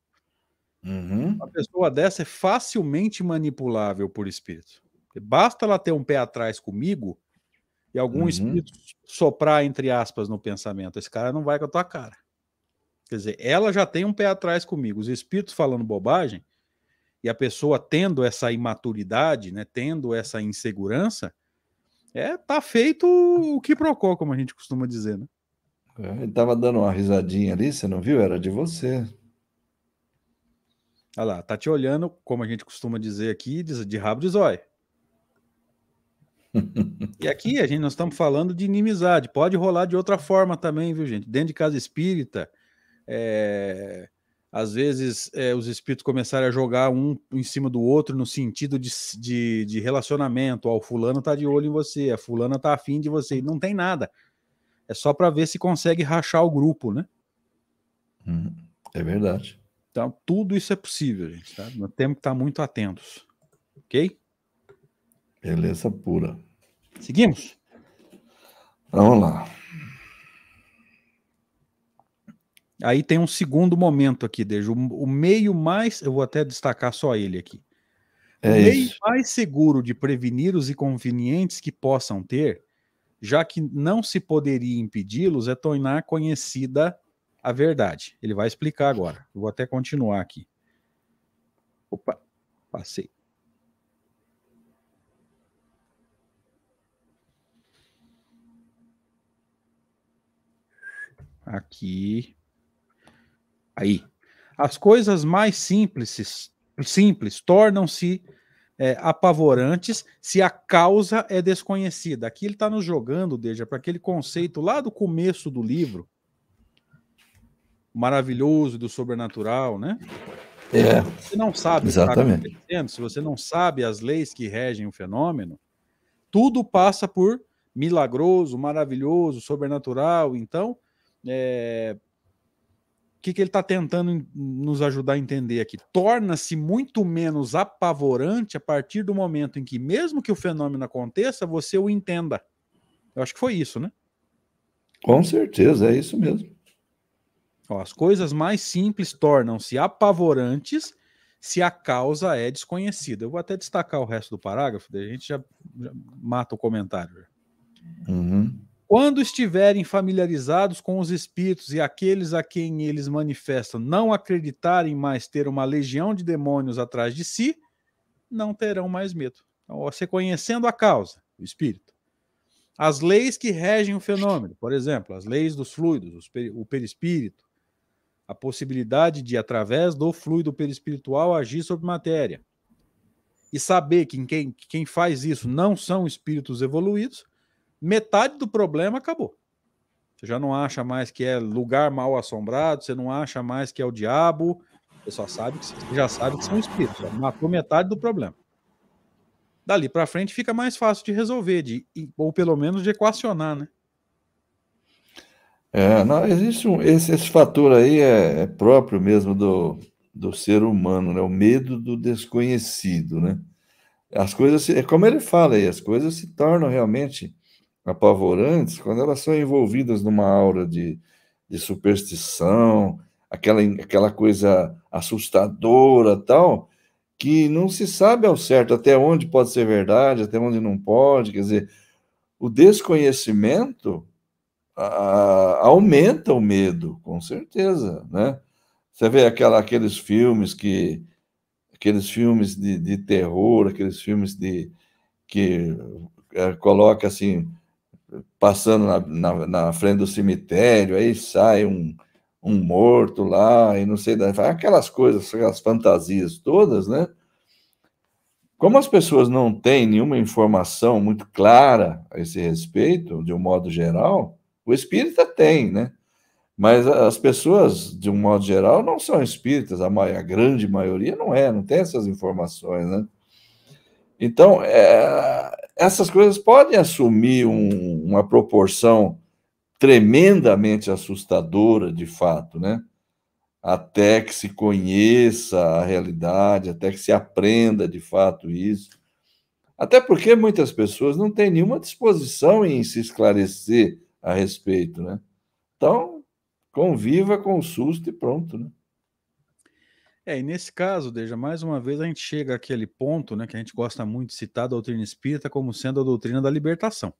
Uhum. Uma pessoa dessa é facilmente manipulável por espírito. Basta ela ter um pé atrás comigo e algum uhum. espírito soprar, entre aspas, no pensamento. Esse cara não vai com a tua cara. Quer dizer, ela já tem um pé atrás comigo. Os espíritos falando bobagem, e a pessoa tendo essa imaturidade, né, tendo essa insegurança, é tá feito o que procó, como a gente costuma dizer, né? É, ele tava dando uma risadinha ali, você não viu? Era de você. Olha lá, tá te olhando, como a gente costuma dizer aqui, de, de rabo de zóio. e aqui a gente nós estamos falando de inimizade, pode rolar de outra forma também, viu, gente? Dentro de casa espírita, é, às vezes é, os espíritos começarem a jogar um em cima do outro no sentido de, de, de relacionamento. Ó, o fulano tá de olho em você, a fulana tá afim de você. Não tem nada. É só para ver se consegue rachar o grupo, né? Hum, é verdade. Então, tudo isso é possível, gente. Tá? Nós temos que estar muito atentos. Ok? Beleza pura. Seguimos? Vamos lá. Aí tem um segundo momento aqui, Dejo. O meio mais. Eu vou até destacar só ele aqui. É o meio isso. mais seguro de prevenir os inconvenientes que possam ter, já que não se poderia impedi-los, é tornar conhecida a verdade. Ele vai explicar agora. Eu vou até continuar aqui. Opa, passei. Aqui. Aí. As coisas mais simples, simples tornam-se é, apavorantes se a causa é desconhecida. Aqui ele está nos jogando, Deja, para aquele conceito lá do começo do livro, maravilhoso do sobrenatural, né? É. Se você não sabe exatamente. o que está acontecendo, se você não sabe as leis que regem o fenômeno, tudo passa por milagroso, maravilhoso, sobrenatural. Então, é, o que, que ele está tentando nos ajudar a entender aqui? Torna-se muito menos apavorante a partir do momento em que, mesmo que o fenômeno aconteça, você o entenda. Eu acho que foi isso, né? Com certeza, é isso mesmo. Ó, as coisas mais simples tornam-se apavorantes se a causa é desconhecida. Eu vou até destacar o resto do parágrafo, a gente já, já mata o comentário. Uhum. Quando estiverem familiarizados com os espíritos e aqueles a quem eles manifestam não acreditarem mais ter uma legião de demônios atrás de si, não terão mais medo. Então, você conhecendo a causa, o espírito, as leis que regem o fenômeno, por exemplo, as leis dos fluidos, o perispírito, a possibilidade de, através do fluido perispiritual, agir sobre matéria. E saber que quem, quem faz isso não são espíritos evoluídos, metade do problema acabou. Você já não acha mais que é lugar mal assombrado, você não acha mais que é o diabo, você só sabe que você já sabe que são espíritos. Matou metade do problema. Dali para frente fica mais fácil de resolver, de, ou pelo menos de equacionar, né? É, não, existe um, esse, esse fator aí é, é, próprio mesmo do, do ser humano, né? O medo do desconhecido, né? As coisas, se, é como ele fala aí, as coisas se tornam realmente apavorantes quando elas são envolvidas numa aura de, de superstição, aquela, aquela coisa assustadora tal, que não se sabe ao certo até onde pode ser verdade, até onde não pode, quer dizer, o desconhecimento a, aumenta o medo, com certeza, né? Você vê aquela, aqueles filmes que aqueles filmes de, de terror, aqueles filmes de que é, coloca assim passando na, na, na, frente do cemitério, aí sai um, um morto lá e não sei aquelas coisas, aquelas fantasias todas, né? Como as pessoas não têm nenhuma informação muito clara a esse respeito, de um modo geral, o espírita tem, né? Mas as pessoas, de um modo geral, não são espíritas, a, a grande maioria não é, não tem essas informações, né? Então, é, essas coisas podem assumir um, uma proporção tremendamente assustadora, de fato, né? Até que se conheça a realidade, até que se aprenda de fato isso. Até porque muitas pessoas não têm nenhuma disposição em se esclarecer a respeito, né? Então, conviva com o susto e pronto, né? É, e nesse caso, Deja, mais uma vez a gente chega àquele ponto, né, que a gente gosta muito de citar a doutrina espírita como sendo a doutrina da libertação.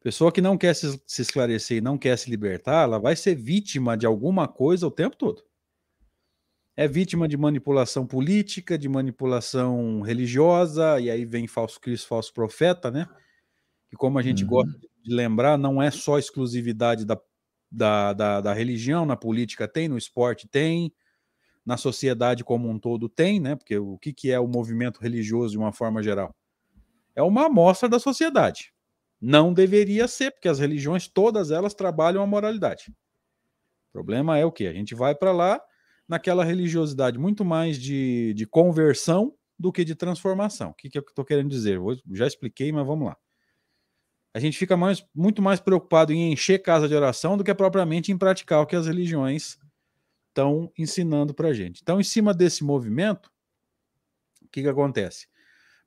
Pessoa que não quer se, se esclarecer e não quer se libertar, ela vai ser vítima de alguma coisa o tempo todo. É vítima de manipulação política, de manipulação religiosa, e aí vem falso Cristo, falso profeta, né? Que como a gente uhum. gosta de lembrar, não é só exclusividade da, da, da, da, religião, na política tem, no esporte tem, na sociedade como um todo tem, né? Porque o que, que é o movimento religioso de uma forma geral? É uma amostra da sociedade. Não deveria ser, porque as religiões, todas elas trabalham a moralidade. O problema é o que? A gente vai para lá naquela religiosidade muito mais de, de conversão do que de transformação. O que, que eu estou querendo dizer? Eu já expliquei, mas vamos lá a gente fica mais, muito mais preocupado em encher casa de oração do que propriamente em praticar o que as religiões estão ensinando para a gente. Então, em cima desse movimento, o que, que acontece?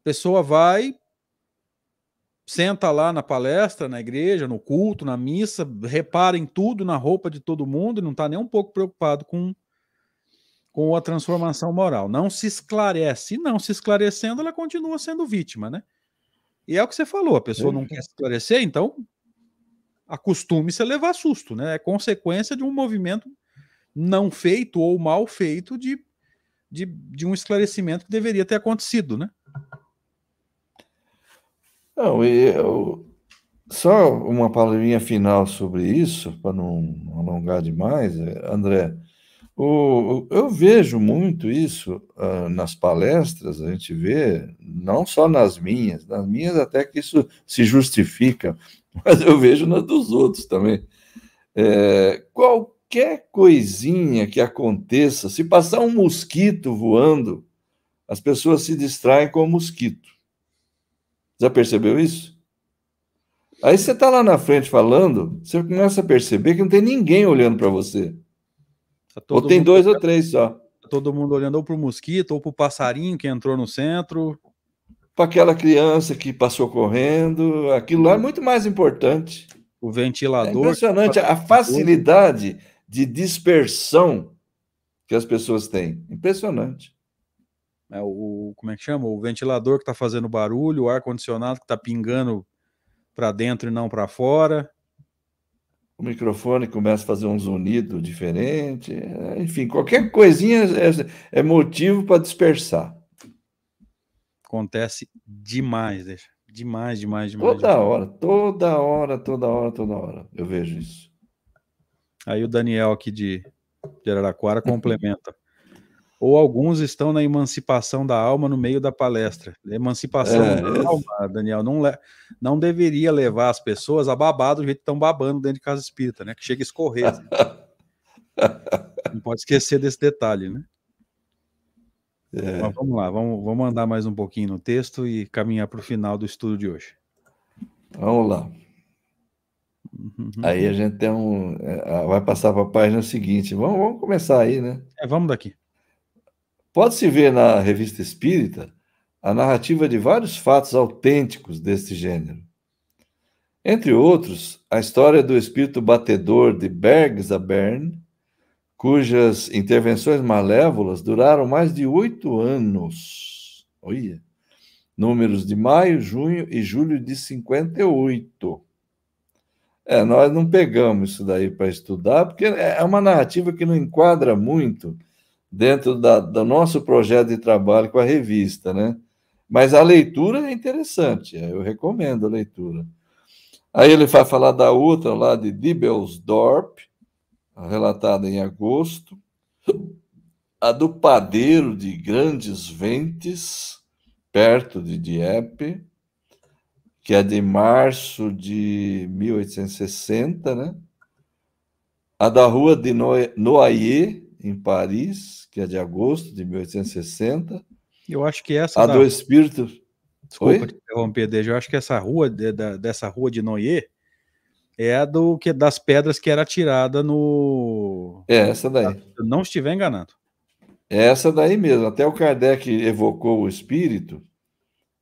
A pessoa vai, senta lá na palestra, na igreja, no culto, na missa, repara em tudo, na roupa de todo mundo, e não está nem um pouco preocupado com, com a transformação moral. Não se esclarece. E não se esclarecendo, ela continua sendo vítima, né? E é o que você falou, a pessoa não quer esclarecer, então acostume-se a levar susto, né? É consequência de um movimento não feito ou mal feito de, de, de um esclarecimento que deveria ter acontecido, né? Não, eu, Só uma palavrinha final sobre isso, para não alongar demais, André. O, eu vejo muito isso uh, nas palestras, a gente vê, não só nas minhas, nas minhas até que isso se justifica, mas eu vejo nas dos outros também. É, qualquer coisinha que aconteça, se passar um mosquito voando, as pessoas se distraem com o mosquito. Já percebeu isso? Aí você está lá na frente falando, você começa a perceber que não tem ninguém olhando para você. Tá ou tem dois ou três só. Tá todo mundo olhando ou para o mosquito, ou para o passarinho que entrou no centro. Para aquela criança que passou correndo. Aquilo lá é muito mais importante. O ventilador. É impressionante a facilidade de dispersão que as pessoas têm. Impressionante. É o, como é que chama? O ventilador que está fazendo barulho, o ar-condicionado que está pingando para dentro e não para fora. O microfone começa a fazer um zunido diferente. Enfim, qualquer coisinha é, é motivo para dispersar. Acontece demais, deixa. Demais, demais, demais. Toda demais. hora, toda hora, toda hora, toda hora. Eu vejo isso. Aí o Daniel aqui de, de Araraquara complementa ou alguns estão na emancipação da alma no meio da palestra. Emancipação é, da alma, Daniel, não, não deveria levar as pessoas a babar do jeito que estão babando dentro de casa espírita, né? Que chega a escorrer. Assim. não pode esquecer desse detalhe, né? É. Mas vamos lá, vamos, vamos andar mais um pouquinho no texto e caminhar para o final do estudo de hoje. Vamos lá. Uhum. Aí a gente tem um. É, vai passar para a página seguinte. Vamos, vamos começar aí, né? É, vamos daqui. Pode-se ver na Revista Espírita a narrativa de vários fatos autênticos deste gênero. Entre outros, a história do espírito batedor de Bergzabern, cujas intervenções malévolas duraram mais de oito anos. Olha. Números de maio, junho e julho de 58. É, nós não pegamos isso daí para estudar, porque é uma narrativa que não enquadra muito dentro da, do nosso projeto de trabalho com a revista, né? Mas a leitura é interessante, é, eu recomendo a leitura. Aí ele vai falar da outra lá de Dibelsdorp, relatada em agosto, a do padeiro de Grandes Ventes, perto de Dieppe, que é de março de 1860, né? A da rua de Noyer, em Paris, que é de agosto de 1860. Eu acho que essa. A da... do Espírito. Desculpa Oi? te interromper, Deja. Eu acho que essa rua, de, da, dessa rua de Noyer, é a do, que, das pedras que era tirada no. É, essa daí. Se eu não estiver enganado. É essa daí mesmo. Até o Kardec evocou o espírito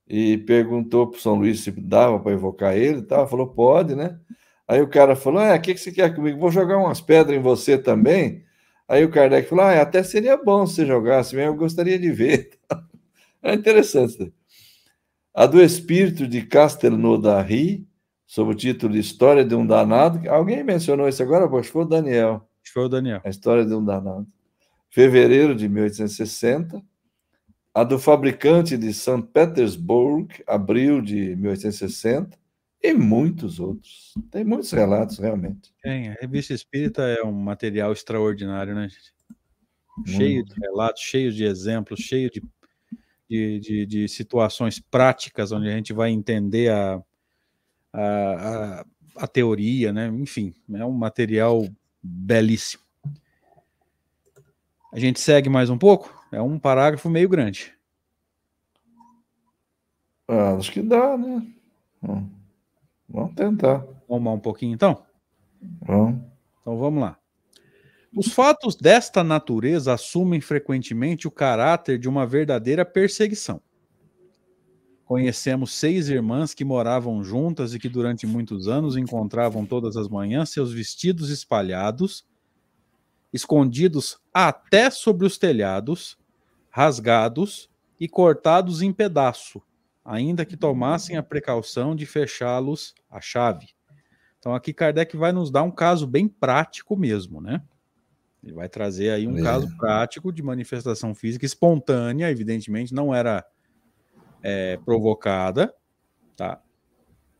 e perguntou para São Luís se dava para evocar ele e tal. Falou, pode, né? Aí o cara falou: Ah, o que, que você quer comigo? Vou jogar umas pedras em você também. Aí o Kardec falou: ah, até seria bom se jogasse, eu gostaria de ver. É interessante. A do espírito de Castelnaudary, sob o título de História de um Danado. Alguém mencionou isso agora? Acho que foi o Daniel. Foi o Daniel. A História de um Danado. Fevereiro de 1860. A do fabricante de St. Petersburg, abril de 1860 e muitos outros. Tem muitos relatos, realmente. Tem. A revista Espírita é um material extraordinário, né, gente? Cheio de relatos, cheio de exemplos, cheio de, de, de, de, situações práticas onde a gente vai entender a, a, a, a teoria, né? Enfim, é um material belíssimo. A gente segue mais um pouco? É um parágrafo meio grande. Ah, acho que dá, né? Hum. Vamos tentar. Vamos um pouquinho então? Vamos. Então vamos lá. Os fatos desta natureza assumem frequentemente o caráter de uma verdadeira perseguição. Conhecemos seis irmãs que moravam juntas e que durante muitos anos encontravam todas as manhãs seus vestidos espalhados, escondidos até sobre os telhados, rasgados e cortados em pedaço, ainda que tomassem a precaução de fechá-los à chave. Então aqui Kardec vai nos dar um caso bem prático mesmo, né? Ele vai trazer aí um é. caso prático de manifestação física espontânea, evidentemente não era é, provocada, tá?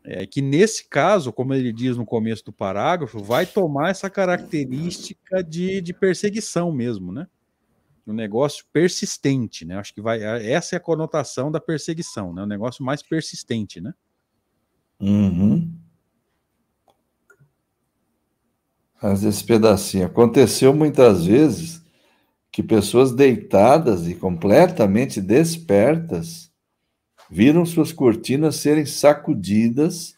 É que nesse caso, como ele diz no começo do parágrafo, vai tomar essa característica de, de perseguição mesmo, né? Um negócio persistente, né? Acho que vai. Essa é a conotação da perseguição, né? Um negócio mais persistente, né? Uhum. Mas esse pedacinho aconteceu muitas vezes que pessoas deitadas e completamente despertas viram suas cortinas serem sacudidas,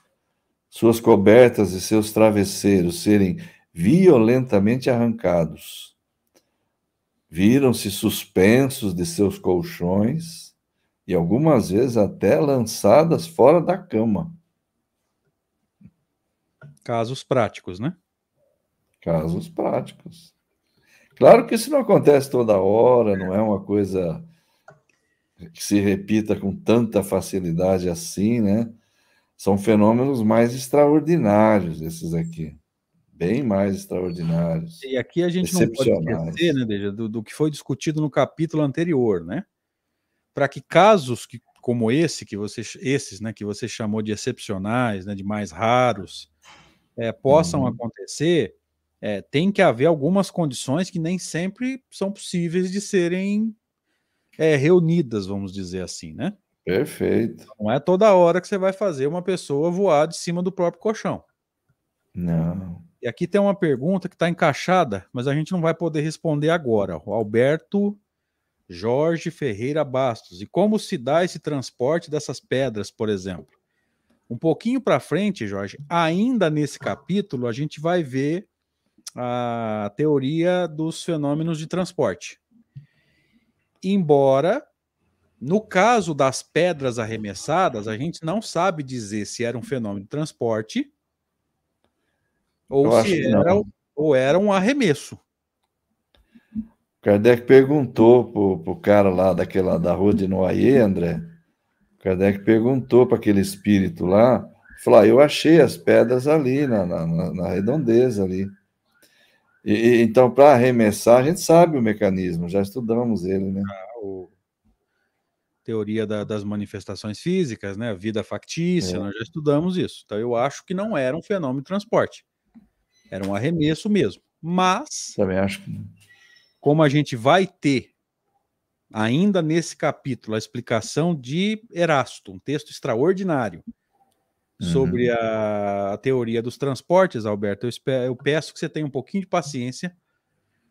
suas cobertas e seus travesseiros serem violentamente arrancados. Viram-se suspensos de seus colchões e algumas vezes até lançadas fora da cama. Casos práticos, né? Casos práticos. Claro que isso não acontece toda hora, não é uma coisa que se repita com tanta facilidade assim, né? São fenômenos mais extraordinários esses aqui, bem mais extraordinários. E aqui a gente não pode esquecer, né, Deja, do, do, que foi discutido no capítulo anterior, né? Para que casos que, como esse que você, esses, né, que você chamou de excepcionais, né, de mais raros, é, possam uhum. acontecer, é, tem que haver algumas condições que nem sempre são possíveis de serem é, reunidas, vamos dizer assim, né? Perfeito. Não é toda hora que você vai fazer uma pessoa voar de cima do próprio colchão. Não. E aqui tem uma pergunta que está encaixada, mas a gente não vai poder responder agora. O Alberto Jorge Ferreira Bastos. E como se dá esse transporte dessas pedras, por exemplo? Um pouquinho para frente, Jorge, ainda nesse capítulo, a gente vai ver a teoria dos fenômenos de transporte. Embora, no caso das pedras arremessadas, a gente não sabe dizer se era um fenômeno de transporte ou Eu se era, ou era um arremesso. Kardec perguntou para o cara lá daquela da rua de Noaie, André. Kardec perguntou para aquele espírito lá, falou: ah, eu achei as pedras ali na, na, na redondeza ali. E, então, para arremessar, a gente sabe o mecanismo, já estudamos ele, né? Ah, o... Teoria da, das manifestações físicas, né? Vida factícia, é. nós já estudamos isso. Então, eu acho que não era um fenômeno de transporte. Era um arremesso mesmo. Mas. Também acho que. Como a gente vai ter ainda nesse capítulo a explicação de Erasto, um texto extraordinário sobre uhum. a, a, teoria dos transportes, Alberto. Eu, espero, eu peço que você tenha um pouquinho de paciência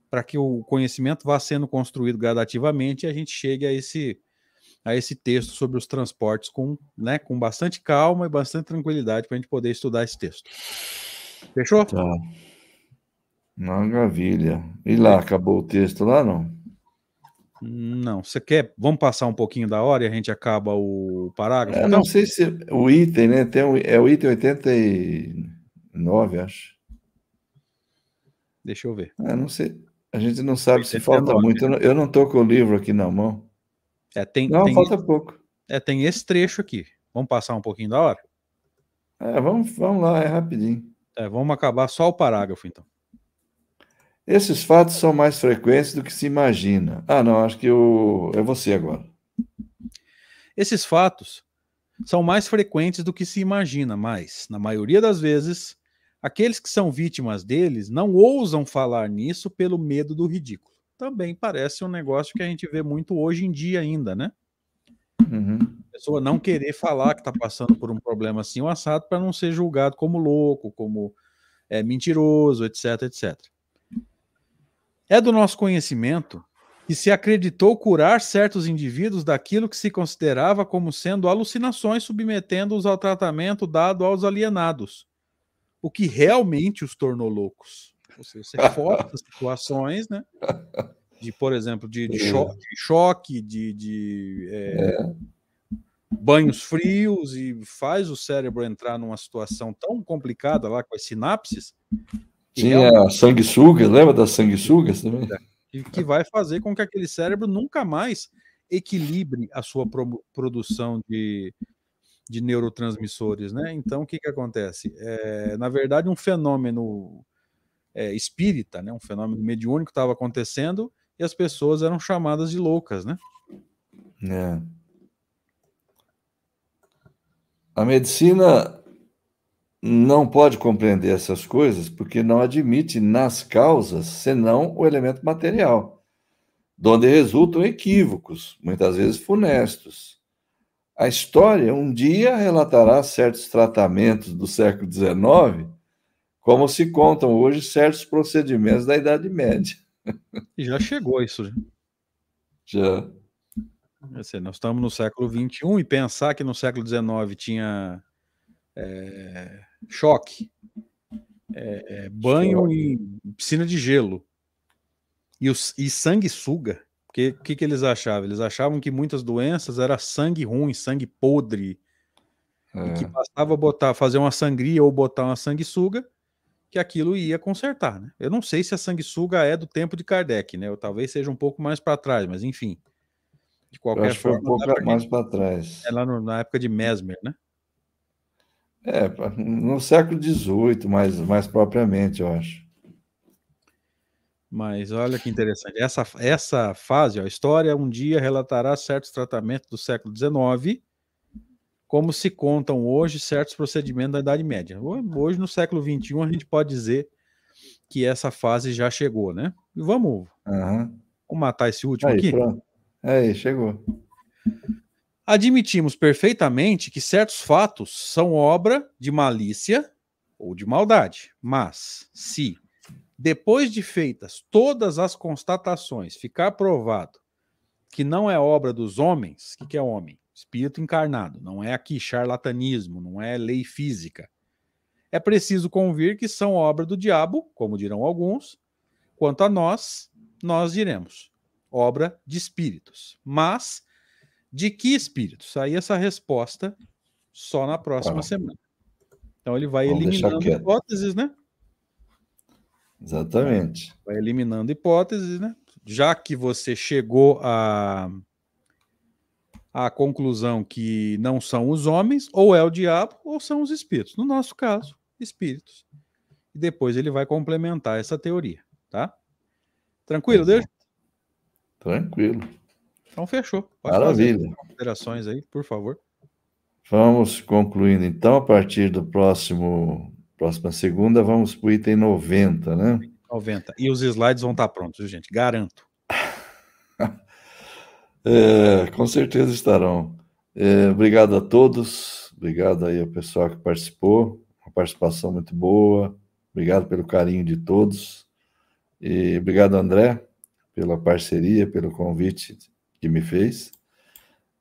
para que o conhecimento vá sendo construído gradativamente e a gente chegue a esse a esse texto sobre os transportes com, né, com bastante calma e bastante tranquilidade para a gente poder estudar esse texto. Fechou? Tá. Maravilha. E lá, acabou o texto lá, não? Não, você quer? Vamos passar um pouquinho da hora e a gente acaba o parágrafo? Eu então? não sei se o item, né? Tem um, é o item 89, acho. Deixa eu ver. Eu não sei. A gente não sabe 89. se falta muito. Eu não estou com o livro aqui na mão. É, tem, não, tem, falta pouco. É, tem esse trecho aqui. Vamos passar um pouquinho da hora? É, vamos, vamos lá, é rapidinho. É, vamos acabar só o parágrafo, então. Esses fatos são mais frequentes do que se imagina. Ah, não, acho que eu... é você agora. Esses fatos são mais frequentes do que se imagina, mas, na maioria das vezes, aqueles que são vítimas deles não ousam falar nisso pelo medo do ridículo. Também parece um negócio que a gente vê muito hoje em dia ainda, né? Uhum. Pessoa não querer falar que está passando por um problema assim, um assado, para não ser julgado como louco, como é, mentiroso, etc, etc. É do nosso conhecimento que se acreditou curar certos indivíduos daquilo que se considerava como sendo alucinações, submetendo-os ao tratamento dado aos alienados, o que realmente os tornou loucos. Ou seja, você força situações, né? De, por exemplo, de, de, cho de choque, de, de é, é. Banhos frios e faz o cérebro entrar numa situação tão complicada lá com as sinapses tinha é sanguessugas, lembra das sanguessugas também? Que, que vai fazer com que aquele cérebro nunca mais equilibre a sua pro, produção de, de neurotransmissores, né? Então, o que, que acontece? É, na verdade, um fenômeno é, espírita, né? um fenômeno mediúnico estava acontecendo e as pessoas eram chamadas de loucas, né? É. A medicina não pode compreender essas coisas porque não admite nas causas senão o elemento material, donde resultam equívocos, muitas vezes funestos. A história um dia relatará certos tratamentos do século XIX, como se contam hoje certos procedimentos da Idade Média. E já chegou isso. Né? Já. Assim, nós estamos no século XXI e pensar que no século XIX tinha é, choque, é, é, banho choque. em piscina de gelo e, os, e sanguessuga. Porque o que, que eles achavam? Eles achavam que muitas doenças era sangue ruim, sangue podre, e que é. bastava botar, fazer uma sangria ou botar uma sanguessuga que aquilo ia consertar, né? Eu não sei se a sanguessuga é do tempo de Kardec, né? Ou talvez seja um pouco mais para trás, mas enfim. De qualquer forma, foi um pouco mais para trás. É lá no, na época de Mesmer, né? É, no século XVIII, mais, mais propriamente, eu acho. Mas olha que interessante. Essa, essa fase, ó, a história um dia relatará certos tratamentos do século XIX, como se contam hoje certos procedimentos da Idade Média. Hoje, no século XXI, a gente pode dizer que essa fase já chegou, né? E vamos, uhum. vamos matar esse último aí, aqui. Pronto. Aí, chegou. Admitimos perfeitamente que certos fatos são obra de malícia ou de maldade, mas se, depois de feitas todas as constatações, ficar provado que não é obra dos homens, o que, que é homem? Espírito encarnado, não é aqui charlatanismo, não é lei física. É preciso convir que são obra do diabo, como dirão alguns, quanto a nós, nós diremos obra de espíritos. Mas de que espíritos? Aí essa resposta só na próxima ah. semana. Então ele vai Vamos eliminando hipóteses, né? Exatamente. Vai eliminando hipóteses, né? Já que você chegou a a conclusão que não são os homens, ou é o diabo, ou são os espíritos. No nosso caso, espíritos. E depois ele vai complementar essa teoria, tá? Tranquilo, Deus? Tranquilo. Então fechou. Pode Maravilha. Considerações aí, por favor. Vamos concluindo então, a partir do próximo próxima segunda, vamos para o item 90, né? 90. E os slides vão estar prontos, gente, garanto. é, com certeza estarão. É, obrigado a todos, obrigado aí ao pessoal que participou, uma participação muito boa, obrigado pelo carinho de todos, e obrigado, André, pela parceria, pelo convite que me fez.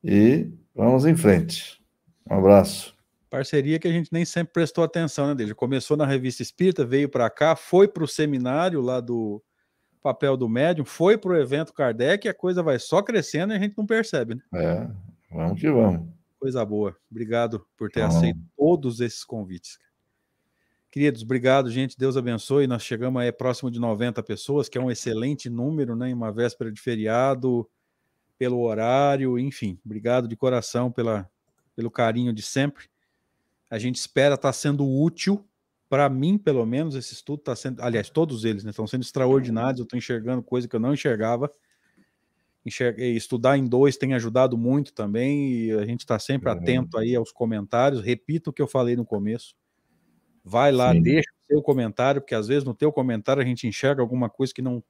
E vamos em frente. Um abraço. Parceria que a gente nem sempre prestou atenção, né, Deja? Começou na revista Espírita, veio para cá, foi para o seminário lá do papel do médium, foi para o evento Kardec, a coisa vai só crescendo e a gente não percebe, né? É, vamos que vamos. Coisa boa. Obrigado por ter aceito todos esses convites. Queridos, obrigado, gente. Deus abençoe. Nós chegamos aí próximo de 90 pessoas, que é um excelente número, né? Em uma véspera de feriado pelo horário, enfim, obrigado de coração pela, pelo carinho de sempre. A gente espera estar tá sendo útil, para mim, pelo menos, esse estudo está sendo, aliás, todos eles né, estão sendo extraordinários, eu estou enxergando coisa que eu não enxergava. Enxerguei, estudar em dois tem ajudado muito também, e a gente está sempre uhum. atento aí aos comentários. Repito o que eu falei no começo. Vai lá, Sim. deixa o seu comentário, porque às vezes no teu comentário a gente enxerga alguma coisa que não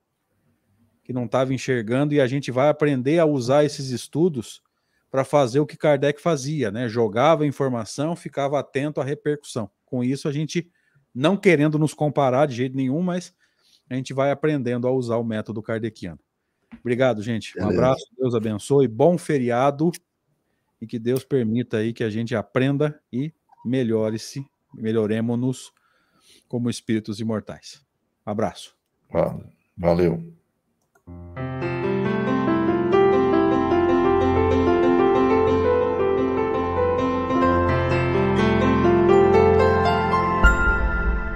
que não estava enxergando, e a gente vai aprender a usar esses estudos para fazer o que Kardec fazia, né? Jogava informação, ficava atento à repercussão. Com isso, a gente, não querendo nos comparar de jeito nenhum, mas a gente vai aprendendo a usar o método kardeciano. Obrigado, gente. Um abraço, Deus abençoe, bom feriado e que Deus permita aí que a gente aprenda e melhore-se, melhoremos-nos como espíritos imortais. Abraço. Valeu.